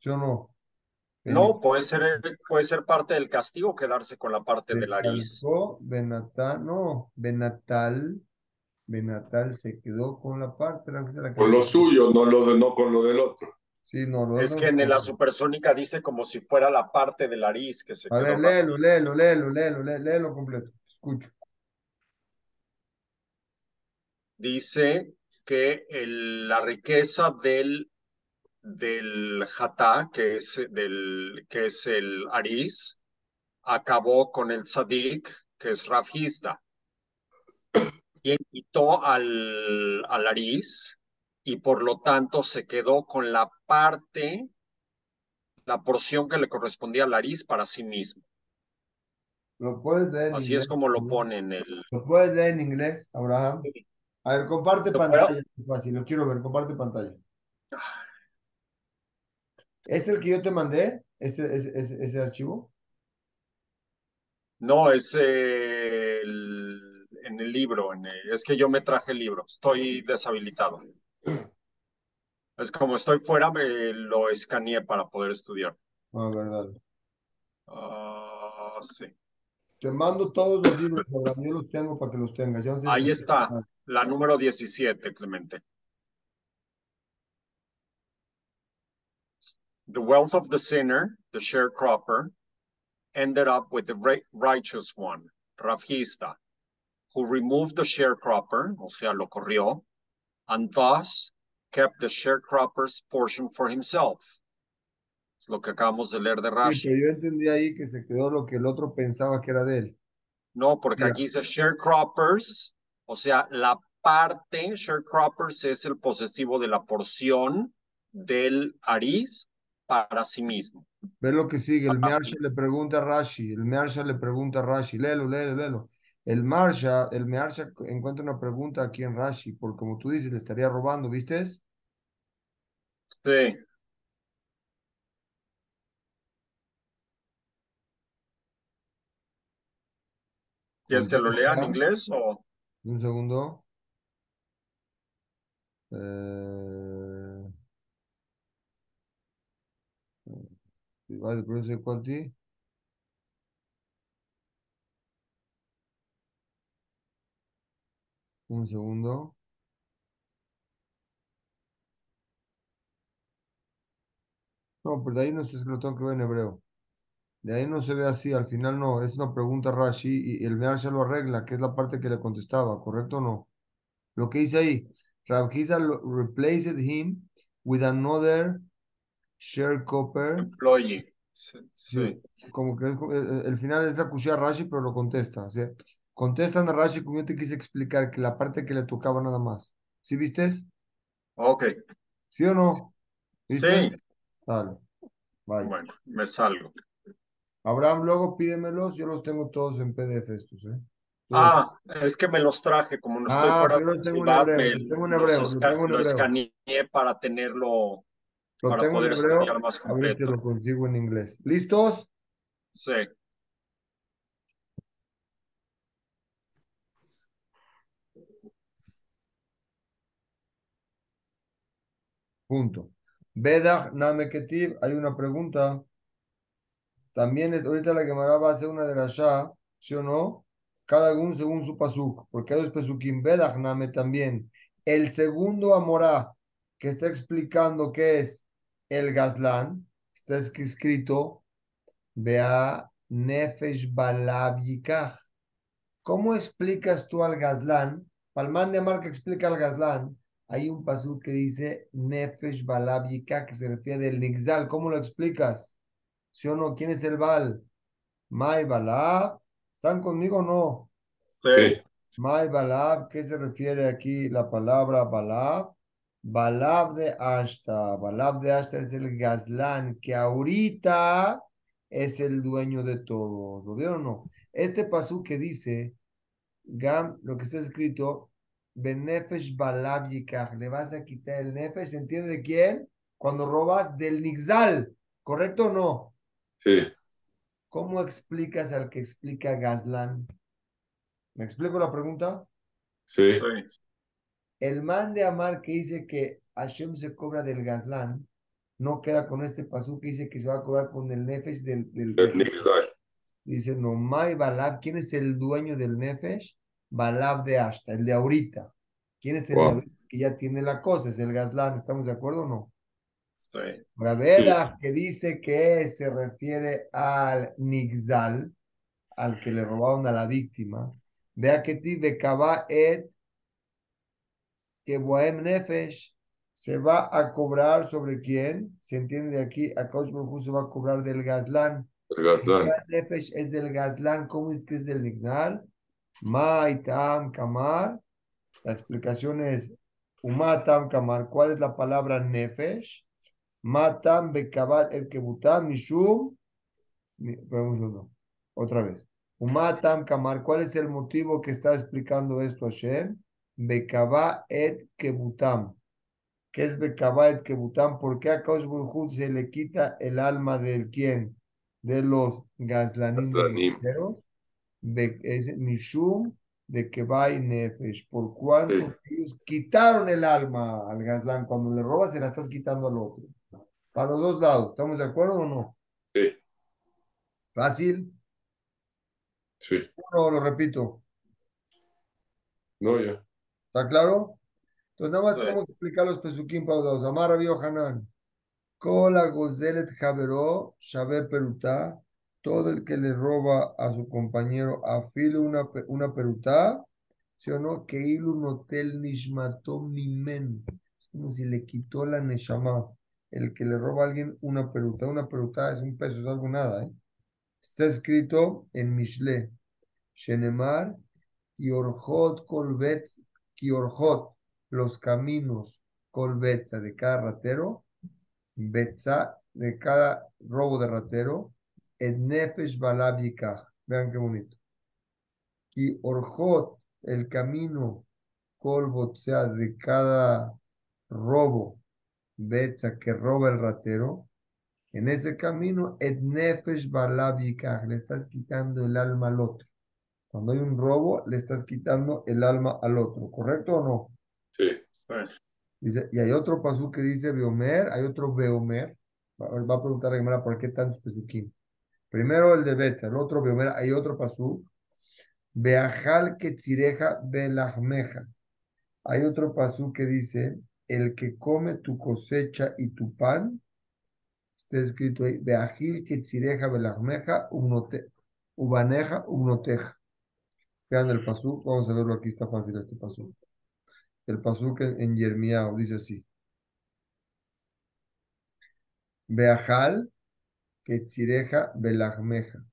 ¿Sí o no? No, puede ser, puede ser parte del castigo quedarse con la parte de la nariz. Benatal, no, Benatal, Benatal se quedó con la parte, la que se la Con lo suyo, no, lo de, no con lo del otro. Sí, no, no, Es no, que en no. la supersónica dice como si fuera la parte de la nariz que se A ver, léelo, léelo, léelo, léelo, léelo completo. Dice que la riqueza del, del Hatá, que es, del, que es el Aris, acabó con el Tzadik, que es Rafista. Quien quitó al, al y por lo tanto se quedó con la parte, la porción que le correspondía al Aris para sí mismo. ¿Lo puedes leer en Así inglés? es como lo pone en el... ¿Lo puedes leer en inglés, Abraham? A ver, comparte ¿Lo pantalla, es fácil, lo quiero ver, comparte pantalla. ¿Es el que yo te mandé? ¿Este, ese, ese- ese archivo? No, es eh, el- en el libro. en el- es que yo me traje el libro. Estoy deshabilitado. Es como estoy fuera, me lo escaneé para poder estudiar. A ver, dale. Ah, sí. Te mando todos los libros, Abraham, yo los tengo para que los tengas. ya no Ahí está, la número 17, Clemente. The wealth of the sinner, the sharecropper, ended up with the righteous one, Rafista, who removed the sharecropper, o sea, lo corrió, and thus kept the sharecropper's portion for himself. Lo que acabamos de leer de Sí, Rashi. pero yo entendí ahí que se quedó lo que el otro pensaba que era de él. No, porque aquí dice sharecroppers, o sea, la parte, sharecroppers es el posesivo de la porción del Aris para sí mismo. Ve lo que sigue. El Mearsha le pregunta a Rashi. El Mearsha le pregunta a Rashi. Léelo, léelo, léelo. El Marsha, el Mearsha encuentra una pregunta aquí en Rashi, porque como tú dices, le estaría robando, ¿viste? Sí, ¿Quieres que lo lea en inglés o...? Un segundo. Eh... Divide the equality. Un segundo. No, pero de ahí no estoy, lo tengo que ver en hebreo. De ahí no se ve así, al final no, es una pregunta Rashi y el Mear se lo arregla, que es la parte que le contestaba, ¿correcto o no? Lo que dice ahí, Rabjiza replaced him with another sharecropper. Employee. Sí, Sí, sí. como que es- el, el final es la cuchilla Rashi, pero lo contesta. O sea, contestan a Rashi como yo te quise explicar, que la parte que le tocaba nada más. ¿Sí viste? Ok. ¿Sí o no? ¿Viste? Sí. Dale. Bye. Bueno, me salgo. Abraham, luego pídemelos, yo los tengo todos en PDF estos, ¿eh? Todos. Ah, es que me los traje, como no estoy Ah, fuera de lo tengo en ciudad, hebreo, me- lo tengo en los hebreo, lo esca- tengo en lo hebreo. escaneé para tenerlo, Lo para poder hebreo, estudiar más a ver completo. lo consigo en inglés. ¿Listos? Sí. Punto. Bedach Name Ketiv, hay una pregunta. También ahorita la Gemara va a hacer una de la Shah, ¿sí o no? Cada uno según su pasuk, porque hay dos pesukim, Bedach Name también. El segundo Amorá, que está explicando qué es el Gazlán, está es- escrito, vea Nefesh Balab Yikach. ¿Cómo explicas tú al Gazlán? Palmán de Amar que explica al Gazlán. Hay un pasú que dice Nefesh Balab Yikach, que se refiere del Nixal. ¿Cómo lo explicas? ¿Sí o no? ¿Quién es el Bal? Mai Balab. ¿Están conmigo o no? Sí. Mai Balab, ¿qué se refiere aquí la palabra Balab? Balab de Ashta. Balab de Ashta es el Gazlán, que ahorita es el dueño de todo. ¿Lo vieron o no? Este pasú que dice, Gam, lo que está escrito, Benefesh Balab Yikach, le vas a quitar el Nefesh, ¿se entiende de quién? Cuando robas del Nixal, ¿correcto o no? Sí. ¿Cómo explicas al que explica Gazlán? ¿Me explico la pregunta? Sí. Sí. El man de Amar que dice que Hashem se cobra del Gazlán, no queda con este pasú que dice que se va a cobrar con el Nefesh del, del El Nixal. Dice, no, Mai Balab, ¿quién es el dueño del Nefesh? Balab de Ashta, el de ahorita. ¿Quién es el de Wow. ahorita que ya tiene la cosa? Es el Gazlán, ¿estamos de acuerdo o no? Sí. Que dice que se refiere al Nixal, al que le robaron a la víctima. Vea que ti Bekaba et que Bohem Nefesh se va a cobrar sobre quién? Se entiende aquí, a Kaush Baruj Hu se va a cobrar del Gazlán. El Gazlán. Nefesh es del Gazlán, ¿cómo es que es del Nixal? Maitam Kamar. La explicación es Umatam Kamar. ¿Cuál es la palabra Nefesh? Matam Bekabat el Kebutam Mishum. Otra vez. Umatam Kamar. ¿Cuál es el motivo que está explicando esto Hashem? Bekaba et Kebutam. ¿Qué es Bekaba et Kebutam? ¿Por qué a Kaush se le quita el alma del quién? De los Gazlanim Mishum de Kebai Nefesh. ¿Por cuánto ellos quitaron el alma al Gazlán? Cuando le robas, se la estás quitando al otro. Para los dos lados. ¿Estamos de acuerdo o no? Sí. Fácil. Sí. No, lo repito. No, ya. ¿Está claro? Entonces, nada más Sí. cómo explicar los pesuquín para los dos. Amar Rabbi Hanan. Kola gozelet javeró, shabe perutá. Todo el que le roba a su compañero afile una, una perutá, ¿sí o no? Que ilu notel nishmato mimen. Es como si le quitó la neshama. El que le roba a alguien una perutá. Una perutá es un peso, es algo nada, ¿eh? Está escrito en Mishle. Shenemar, Kiorjot Kolbet, Kiorjot, los caminos, Kolbetza de cada ratero, Betza de cada robo de ratero, et Nefesh Balab Yikach. Vean qué bonito. Kiorjot, el camino, Kolbotzea de cada robo, Betza que roba el ratero, en ese camino, et Nefesh Yikach, le estás quitando el alma al otro. Cuando hay un robo, le estás quitando el alma al otro, ¿correcto o no? Sí. Dice, y hay otro pasú que dice Beomer, hay otro Beomer. Va, va a preguntar a Gemara por qué tantos pesuquín. Primero el de Bet, el otro Beomer, hay otro pasú. Beajal que tzireja belahmeja. Hay otro pasú que dice, el que come tu cosecha y tu pan, está escrito ahí, Beajil que tzireja belajmeja, ubaneja, umnoteja. Vean el pasú, vamos a verlo aquí, está fácil este pasú. El pasú que en Yermiao dice así. Beajal que tzireja belajmeja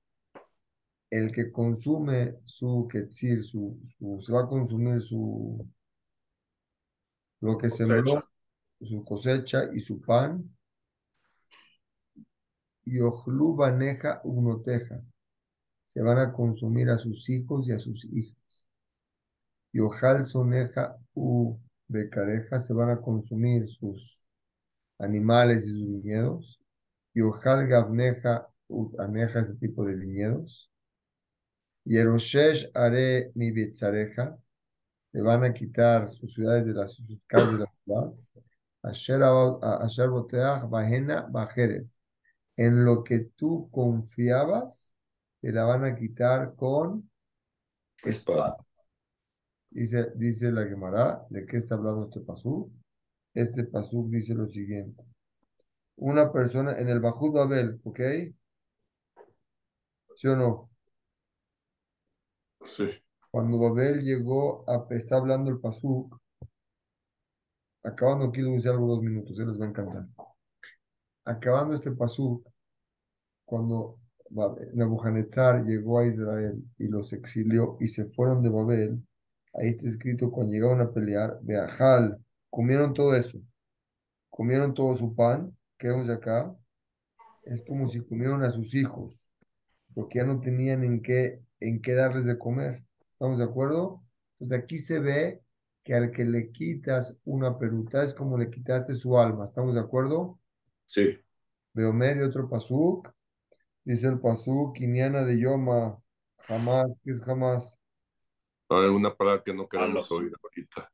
el que consume su quetzir, su, su, se va a consumir su lo que Cosecha. sembró, su cosecha y su pan. Y ojlu baneja unoteja. Se van a consumir a sus hijos y a sus hijas. Y ojal soneja u becareja se van a consumir sus animales y sus viñedos. Y ojal gavneja u aneja ese tipo de viñedos. Y eroshesh haré mi betzareja, le van a quitar sus ciudades de las sus casas de la ciudad. Asher boteach bajena bajere. En lo que tú confiabas, te la van a quitar con espada. Dice, dice la Gemara, ¿de qué está hablando este pasú? Este pasú dice lo siguiente. Una persona en el Bajud Babel, ¿ok? ¿Sí o no? Sí. Cuando Babel llegó a, está hablando el pasuk, acabando aquí le voy a algo dos minutos, se les va a encantar. Acabando este pasuk, cuando Babel- Nebuchadnezzar llegó a Israel y los exilió y se fueron de Babel, ahí está escrito cuando llegaron a pelear, Beajal, comieron todo eso, comieron todo su pan, que vemos acá, es como si comieron a sus hijos, porque ya no tenían en qué, en qué darles de comer. ¿Estamos de acuerdo? Entonces aquí se ve que al que le quitas una peruta es como le quitaste su alma. ¿Estamos de acuerdo? Sí. Beomer y otro pasuk. Dice el pasuk, Quiniana de Yoma, jamás, ¿qué es jamás? Hay una palabra que no queremos los- oír ahorita.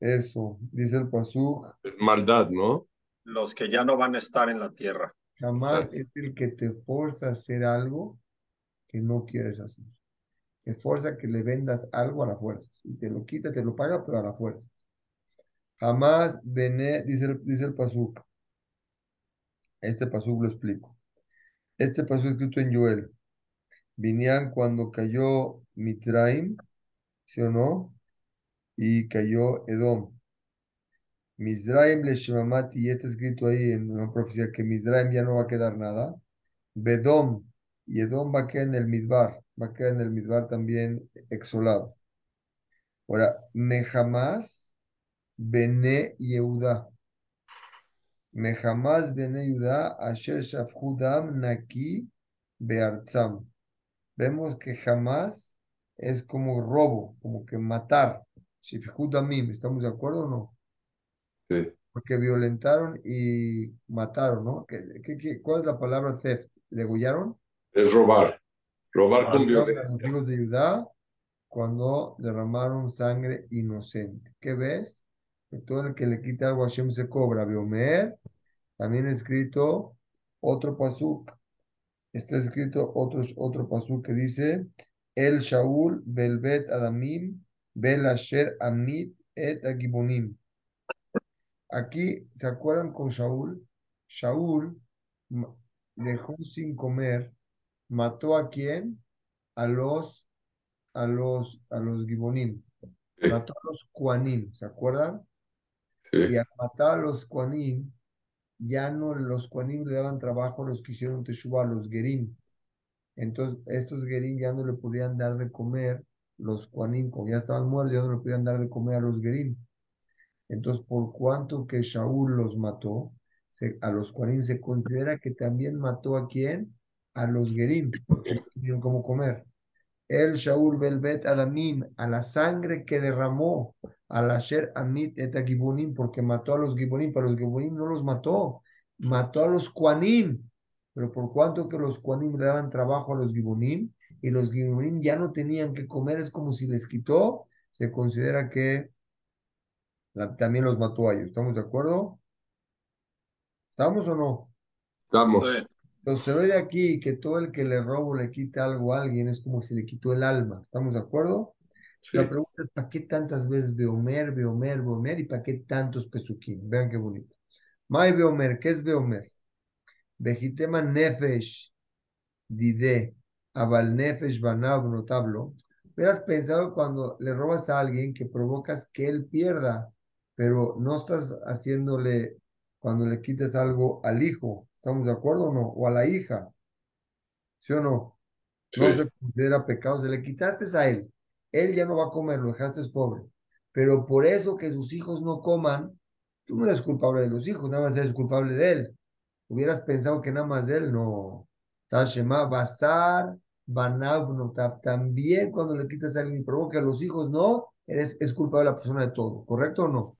Eso, dice el pasuk, Es maldad, ¿no? Los que ya no van a estar en la tierra. jamás Exacto. es el que te forza a hacer algo que no quieres hacer. Te fuerza que le vendas algo a la fuerza. Y te lo quita, te lo paga, pero a la fuerza. Jamás vené, dice el, dice el pasuk. Este pasuk lo explico. Este pasuk escrito en Joel. Vinían cuando cayó Mitraim, ¿sí o no? Y cayó Edom. Mizraim le y está escrito ahí en una profecía que Mizraim ya no va a quedar nada. Bedom, y Edom va a quedar en el Midbar, va a quedar en el Midbar también exolado. Ahora, Mehamás, Bene Yehuda. Mehamás, Bene Yehuda, Asher Shafhudam, Naki, Beartzam. Vemos que jamás es como robo, como que matar. Shifhudamim, ¿estamos de acuerdo o no? Sí. Porque violentaron y mataron, ¿no? ¿Qué, qué- qué- cuál es la palabra theft? ¿Degollaron? Es robar. Robar con a violencia. los hijos de Judá cuando derramaron sangre inocente. ¿Qué ves? Que todo el que le quita algo a Hashem se cobra. Biomer, también escrito otro pasuk. Está escrito otro, otro pasuk que dice, El Shaul, Belbet Adamim, Bel Asher Amit et Agibonim. Aquí, ¿se acuerdan con Shaul? Shaul dejó sin comer, mató a quién? A los, a los, a los Gibonim, Sí. mató a los Kuanim, ¿se acuerdan? Sí. Y al matar a los Kuanim, ya no los Kuanim le daban trabajo a los que hicieron Teshuvah, a los Gerim. Entonces, estos Gerim ya no le podían dar de comer, los Kuanim, como ya estaban muertos, ya no le podían dar de comer a los Gerim. Entonces, por cuanto que Shaul los mató, se- a los Kuanim se considera que también mató a quién? A los Gerim, porque no tenían cómo comer. El Shaul Belbet Adamim, a la sangre que derramó, al Asher Amit et Gibonim, porque mató a los Gibonim, pero los Gibonim no los mató, mató a los Kuanim. Pero por cuanto que los Kuanim le daban trabajo a los Gibonim y los Gibonim ya no tenían que comer, es como si les quitó, se considera que la- también los mató a ellos. ¿Estamos de acuerdo? ¿Estamos o no? Estamos. Entonces se ve de aquí que todo el que le robo le quita algo a alguien es como si le quitó el alma. ¿Estamos de acuerdo? Sí. La pregunta es, ¿para qué tantas veces Beomer, Beomer, Beomer y para qué tantos Pesukim? Vean qué bonito. May Beomer, ¿qué es Beomer? Vejitema Nefesh, Dide, Abal Nefesh, Banav, notablo. Hubieras pensado cuando le robas a alguien que provocas que él pierda, pero no estás haciéndole cuando le quites algo al hijo. ¿Estamos de acuerdo o no? O a la hija. ¿Sí o no? No se considera pecado. Se le quitaste a él. Él ya no va a comer, lo dejaste pobre. Pero por eso que sus hijos no coman, tú no eres culpable de los hijos, nada más eres culpable de él. Hubieras pensado que nada más de él, no. Tashema, Basar, Banav, Notab. También cuando le quitas a alguien y provoca a los hijos, no, eres, es culpable de la persona de todo. ¿Correcto o no?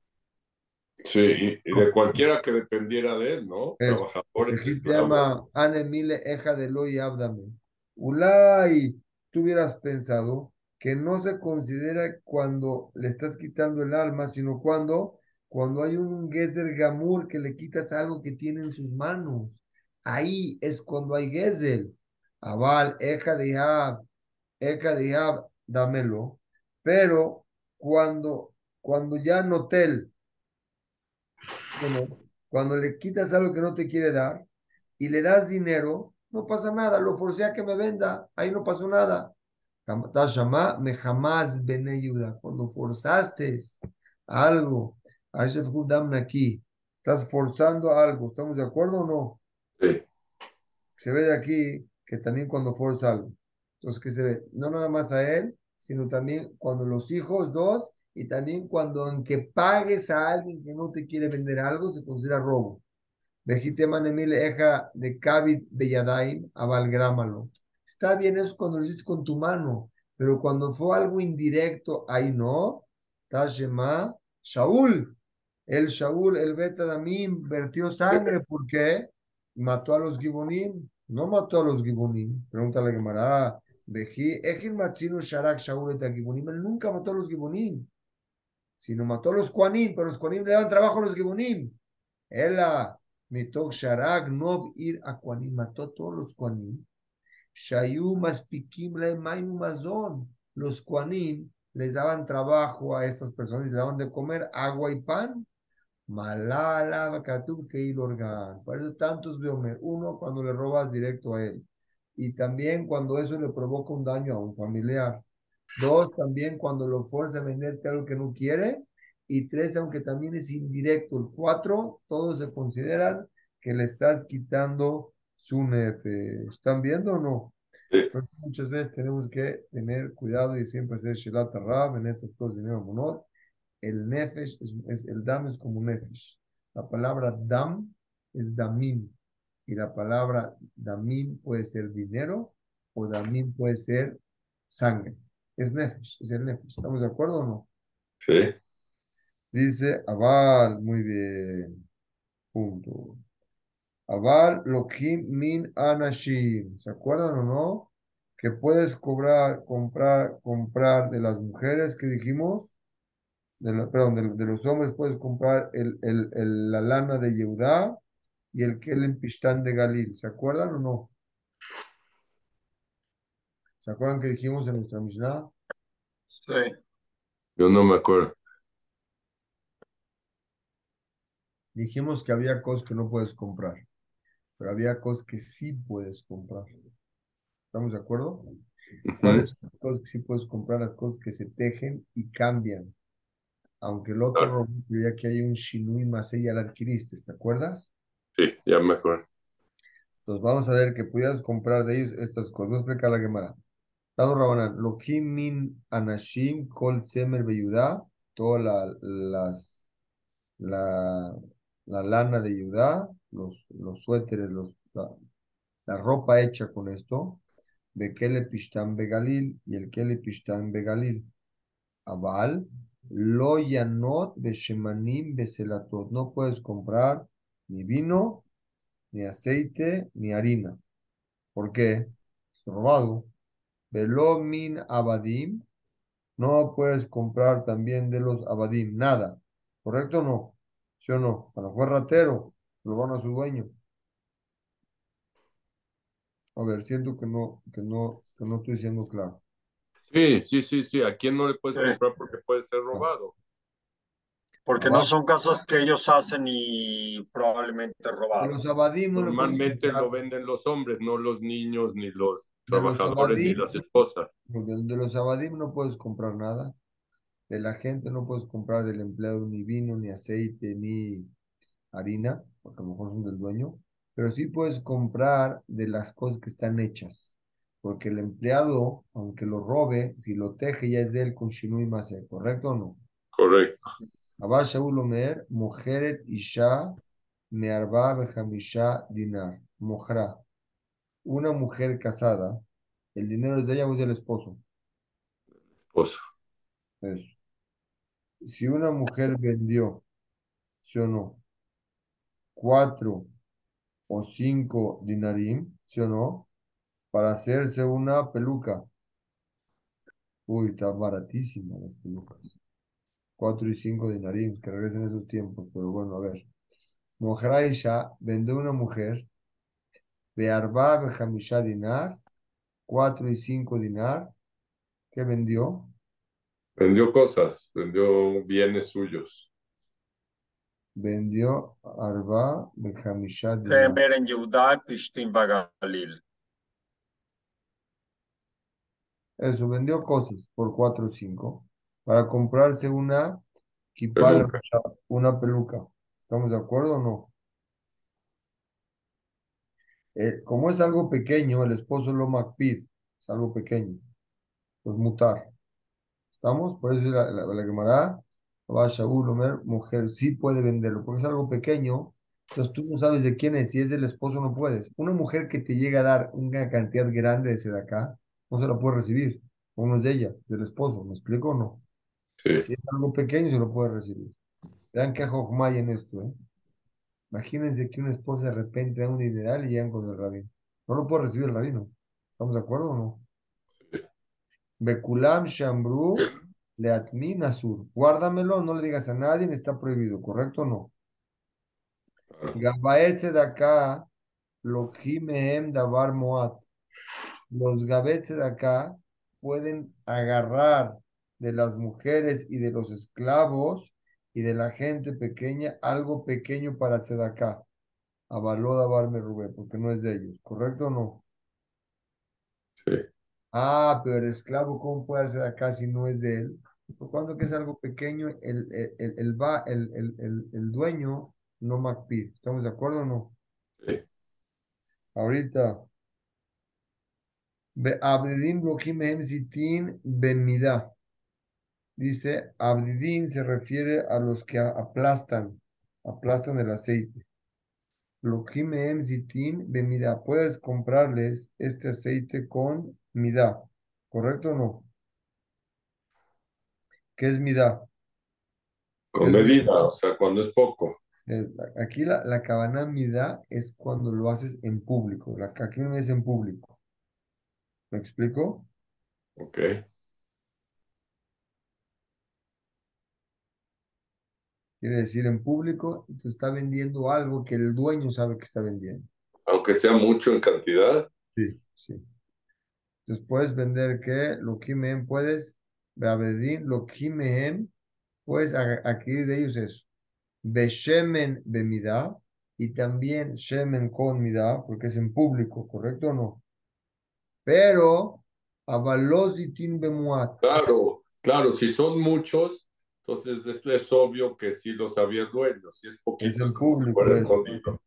Sí, y, de cualquiera que dependiera de él, ¿no? Es. Trabajadores, Aquí se llama Anemile Eja de Loy Abdame. Ulay, tú hubieras pensado que no se considera cuando le estás quitando el alma, sino cuando, cuando hay un Gezer Gamur que le quitas algo que tiene en sus manos. Ahí es cuando hay Gezer. Aval, Eja de Ab, Eja de Ab, dámelo. Pero cuando, cuando ya Notel, cuando le quitas algo que no te quiere dar y le das dinero, no pasa nada, lo forcé a que me venda, ahí no pasó nada. Tashama me jamás ven ayuda. Cuando forzaste algo, aquí, estás forzando algo, ¿estamos de acuerdo o no? Sí. Se ve de aquí que también cuando forza algo. Entonces, ¿qué se ve? No nada más a él, sino también cuando los hijos dos y también cuando en que pagues a alguien que no te quiere vender algo, se considera robo. Vejiteman Emil Eja de Kabit Beyadaim, avalgrámalo. Está bien eso cuando lo hiciste con tu mano, pero cuando fue algo indirecto, ahí no. Tashema, Shaul, el Shaul, el Betadamim, vertió sangre, ¿por qué? Mató a los Gibonim, no mató a los Gibonim. Pregúntale a Gemara, Veji, Ejil Matrino Sharak Shaul et Gibonim, él nunca mató a los Gibonim, sino mató a los Kuanim, pero los Kuanim le daban trabajo a los Gibonim. Ela, Mitok Sharak, Nov ir a Kuanim, mató a todos los Kuanim. Shayu Maspikim Maim Mazón. Los Kuanim les daban trabajo a estas personas y les daban de comer agua y pan. Malala Bakatub Keil Organ. Por eso tantos Beomer. Uno, cuando le robas directo a él. Y también cuando eso le provoca un daño a un familiar. Dos, también cuando lo fuerza a venderte algo que no quiere. Y tres, aunque también es indirecto. El cuatro, todos se consideran que le estás quitando su nefe. ¿Están viendo o no? Sí. Entonces, muchas veces tenemos que tener cuidado y siempre hacer Shilat Rab en estas cosas de Monot. El nefesh es, es- el dam es como nefesh. La palabra dam es damim. Y la palabra damim puede ser dinero o damim puede ser sangre. Es nefesh, es el nefesh. ¿Estamos de acuerdo o no? Sí. Dice Aval, muy bien. Punto. Aval Lokim min anashim. ¿Se acuerdan o no? Que puedes cobrar, comprar, comprar de las mujeres que dijimos, de la- perdón, de, de los hombres puedes comprar el, el, el- la lana de Yehudá y el Kelen Pistán de Galil. ¿Se acuerdan o no? ¿Se acuerdan que dijimos en nuestra Mishnah? Sí. Yo no me acuerdo. Dijimos que había cosas que no puedes comprar, pero había cosas que sí puedes comprar. ¿Estamos de acuerdo? ¿Cuáles son las cosas que sí puedes comprar? Las cosas que se tejen y cambian. Aunque el otro Claro. ya que hay un Shinui Masei ya la adquiriste, ¿te acuerdas? Sí, ya me acuerdo. Entonces vamos a ver que pudieras comprar de ellos estas cosas. Voy a explicar la Gemara. Tano Rabanán, Lokim min Anashim, Kol Semer Beyudá, todas la- las, la, la lana de Yudá, los, suéteres, los, la, ropa hecha con esto, Bekele Pishtan Begalil y el Kele Pishtan Begalil. Aval, Lo Yanot Beshemanim Beselatot. No puedes comprar ni vino, ni aceite, ni harina. ¿Por qué? Es robado. Velo min abadim. No puedes comprar también de los abadim, nada. ¿Correcto o no? ¿Sí o no? Cuando fue ratero, lo van a su dueño. A ver, siento que no, que no, que no estoy siendo claro. Sí, sí, sí, sí. ¿A quién no le puedes Sí. comprar porque puede ser robado? Porque no son cosas que ellos hacen y probablemente los no puedes Normalmente lo venden los hombres, no los niños, ni los De los trabajadores, ni las esposas. De, de los abadim no puedes comprar nada. De la gente no puedes comprar del empleado ni vino, ni aceite, ni harina, porque a lo mejor son del dueño. Pero sí puedes comprar de las cosas que están hechas. Porque el empleado, aunque lo robe, si lo teje ya es de él con shinui masé, ¿correcto o no? Correcto. Abba Shaul Omer, Mojeret Isha Mearba Bejamisha Dinar. Mojra. Una mujer casada, el dinero es de ella o es del esposo. Esposa. Eso. Si una mujer vendió, ¿sí o no? Cuatro o cinco dinarim, ¿sí o no? Para hacerse una peluca. Uy, está baratísima las pelucas. Cuatro y cinco dinarim, que regresen esos tiempos, pero bueno, a ver. Mojraisha vende una mujer de Arba dinar, cuatro y cinco dinar, ¿qué vendió? Vendió cosas, vendió bienes suyos. Vendió Arba Bejamisha dinar. Temer en Yehudá, Pishtim Bagalil. Eso, vendió cosas por cuatro o cinco para comprarse una una peluca. ¿Estamos de acuerdo o no? Eh, como es algo pequeño, el esposo lo macpid, es algo pequeño, pues mutar. ¿Estamos? Por eso la, la, la Gemara, va Shaul, mujer, sí puede venderlo, porque es algo pequeño, entonces tú no sabes de quién es, si es del esposo no puedes. Una mujer que te llega a dar una cantidad grande de sedacá, no se la puede recibir, o no es de ella, es del esposo, ¿me explico o no? Sí, Si es algo pequeño, se lo puede recibir. Vean qué hay en esto, ¿eh? Imagínense que una esposa de repente da un dineral y llegan con el rabino. No lo puede recibir el rabino. ¿Estamos de acuerdo o no? Bekulam Shambru Leatmin Asur. Guárdamelo, no le digas a nadie, está prohibido, ¿correcto o no? claro. Gabaet acá, Lokimehem Davar Moat. Los gabetes de acá pueden agarrar de las mujeres y de los esclavos y de la gente pequeña algo pequeño para hacer acá. Avaló Davarme Rubén, porque no es de ellos, ¿correcto o no? Sí, Ah, pero el esclavo, ¿cómo puede hacer acá si no es de él? Por cuando que es algo pequeño, el, el, el, el, va- el, el, el, el dueño no macpid. ¿Estamos de acuerdo o no? sí. Ahorita. Lokim mehem zitin bemida. Dice, abdidim se refiere a los que aplastan, aplastan el aceite. Lokim mehem zitin bemida. Puedes comprarles este aceite con mida. ¿Correcto o no? ¿Qué es mida? Con medida, o sea, cuando es poco. Aquí la, la cabana mida es cuando lo haces en público. La, aquí no es en público. ¿Me explico? Ok, Quiere decir en público, te está vendiendo algo que el dueño sabe que está vendiendo. aunque sea mucho en cantidad, Sí, sí. Entonces puedes vender que lo que me puedes, Beabedín, lo que me puedes adquirir de ellos eso. Beshemen bemida y también shemen con mida, porque es en público, ¿correcto o no? Pero avalositin bemuat. claro, claro, si son muchos, entonces es, es obvio que sí lo sabía el dueño, si es poquito, Es el como si público, fuera es. escondido.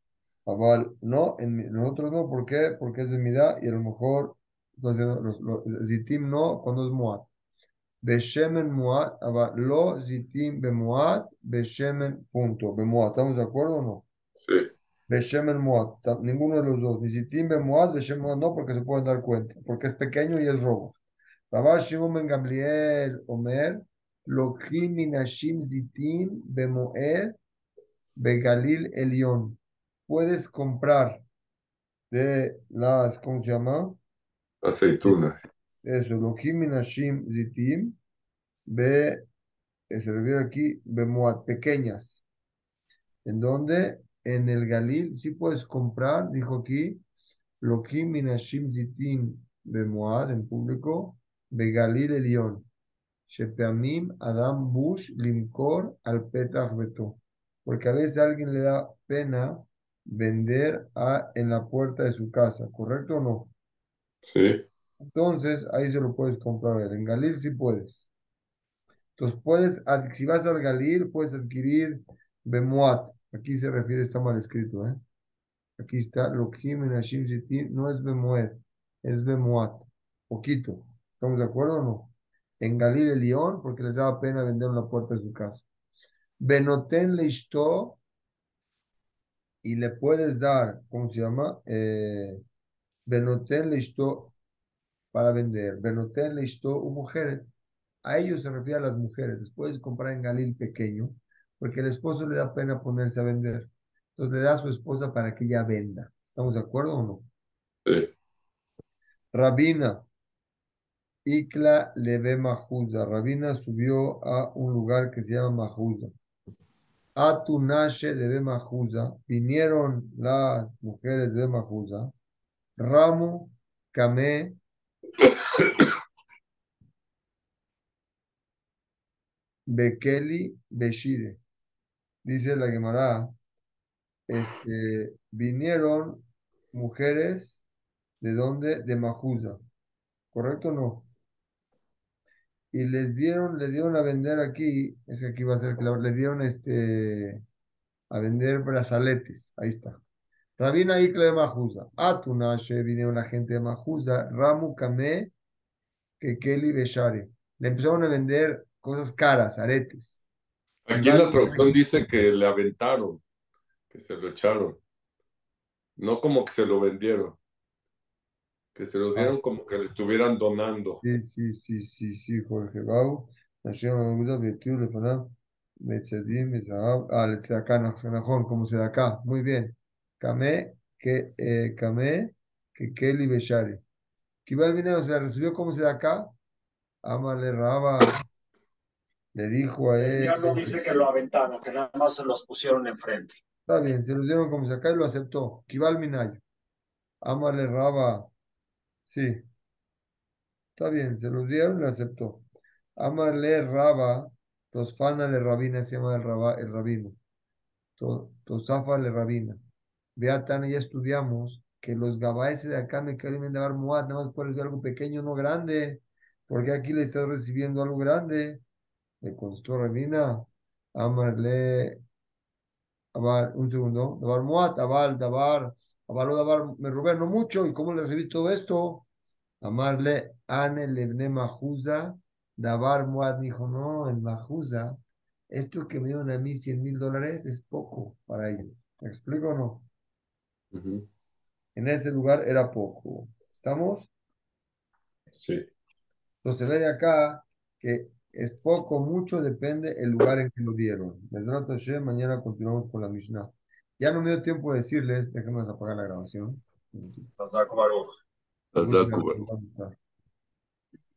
Aval, no, en nosotros no, ¿por qué? Porque es de mida y a lo mejor los, los, los zitim no, cuando es muat. Beshemen muat, aval, lo zitim bemuat, beshemen punto, bemuat, ¿estamos de acuerdo o no? Sí, Beshemen muat, ta- ninguno de los dos, ni zitim bemuat, beshemen muat no, porque se pueden dar cuenta, porque es pequeño y es robo. Rabá Shimon ben Gamliel, Omer, Lokim minashim zitim bemoed, begalil elión. Puedes comprar de las, ¿cómo se llama? aceituna. Eso, Lokim minashim zitim, be, eh, se refiere aquí, bemoad, pequeñas. ¿En dónde? En el Galil, sí puedes comprar, dijo aquí, Lokim minashim zitim, bemoad, en público, Begalil Elión. Shepeamim Adam Bush Limcor al Petach Beto. Porque a veces a alguien le da pena vender a, en la puerta de su casa, ¿correcto o no? Sí. Entonces, ahí se lo puedes comprar. En Galil sí puedes. Entonces, puedes, si vas al Galil, puedes adquirir Bemuat. Aquí se refiere, está mal escrito, ¿eh? Aquí está, Lokhim en Hashim no es Bemuet, es Bemuat. Poquito. ¿Estamos de acuerdo o no? En Galil el León, porque les daba pena vender en la puerta de su casa. Benoten Leishto, y le puedes dar, ¿cómo se llama? Eh, Benoten Leishto para vender. Benoten Leishto u mujeres. A ellos se refiere a las mujeres. Les puedes comprar en Galil pequeño, porque el esposo le da pena ponerse a vender. Entonces le da a su esposa para que ella venda. ¿Estamos de acuerdo o no? Sí. Rabina, Ikla Leve Mahuza. Rabina subió a un lugar que se llama Mahuza. Atunashe de Mahuza. Vinieron las mujeres de Mahuza. Ramu, Kame, Bekeli, Beshire. Dice la Gemara, este, vinieron mujeres de dónde? De Mahuza. ¿Correcto o no? Y les dieron, les dieron a vender aquí, es que aquí va a ser claro, les dieron este, a vender brazaletes. Ahí está. Rabina Ikla de Mahuza. Atunashe, vinieron la gente de Mahuza. Ramu, Kame, Kekeli, Beshare. Le empezaron a vender cosas caras, aretes. Aquí en la traducción dice que le aventaron, que se lo echaron. No como que se lo vendieron. Que se lo dieron como que le estuvieran donando. Sí, sí, sí, sí, sí, Jorge Bau. Hashem Mahuza, Betiu, Lefanam, Metzedim, Mezahab. Ah, Letzedakah, Najón, como se da acá. Muy bien. Kame, que, eh, Kame, Kekeli, Beshare. Kibal Vineo se la recibió como se da acá. Amale Raba le dijo a él. Ya no dice que lo aventaron, que nada más se los pusieron enfrente. Está bien, se los dieron como se acá y lo aceptó. Kibal Minayo. Amale Raba. Sí. Está bien, se los dieron y lo aceptó. Amarle Raba. Tosfana le Rabina se llama el, raba, el rabino. To- Tosafa le Rabina. Beatan, ya estudiamos que los gabaeses de acá me quieren dar muad, nada más puedes ver algo pequeño, no grande. Porque aquí le estás recibiendo algo grande. Le contestó Rabina. Amarle Abar, un segundo. Dabar Muat, Abal, Dabar, Abalo, Dabar, me robé no mucho. ¿Y cómo le recibí todo esto? Amarle, Ane, Lebne, Mahuza, Dabar Muat dijo, no, en Mahuza, esto que me dieron a mí 100 mil dólares es poco para ellos. ¿Me explico o no? En ese lugar era poco. ¿Estamos? Sí. Entonces se ve de acá que es poco, mucho, depende el lugar en que lo dieron. Hashem, mañana continuamos con la Mishnah. Ya no me dio tiempo de decirles, déjenme apagar la grabación.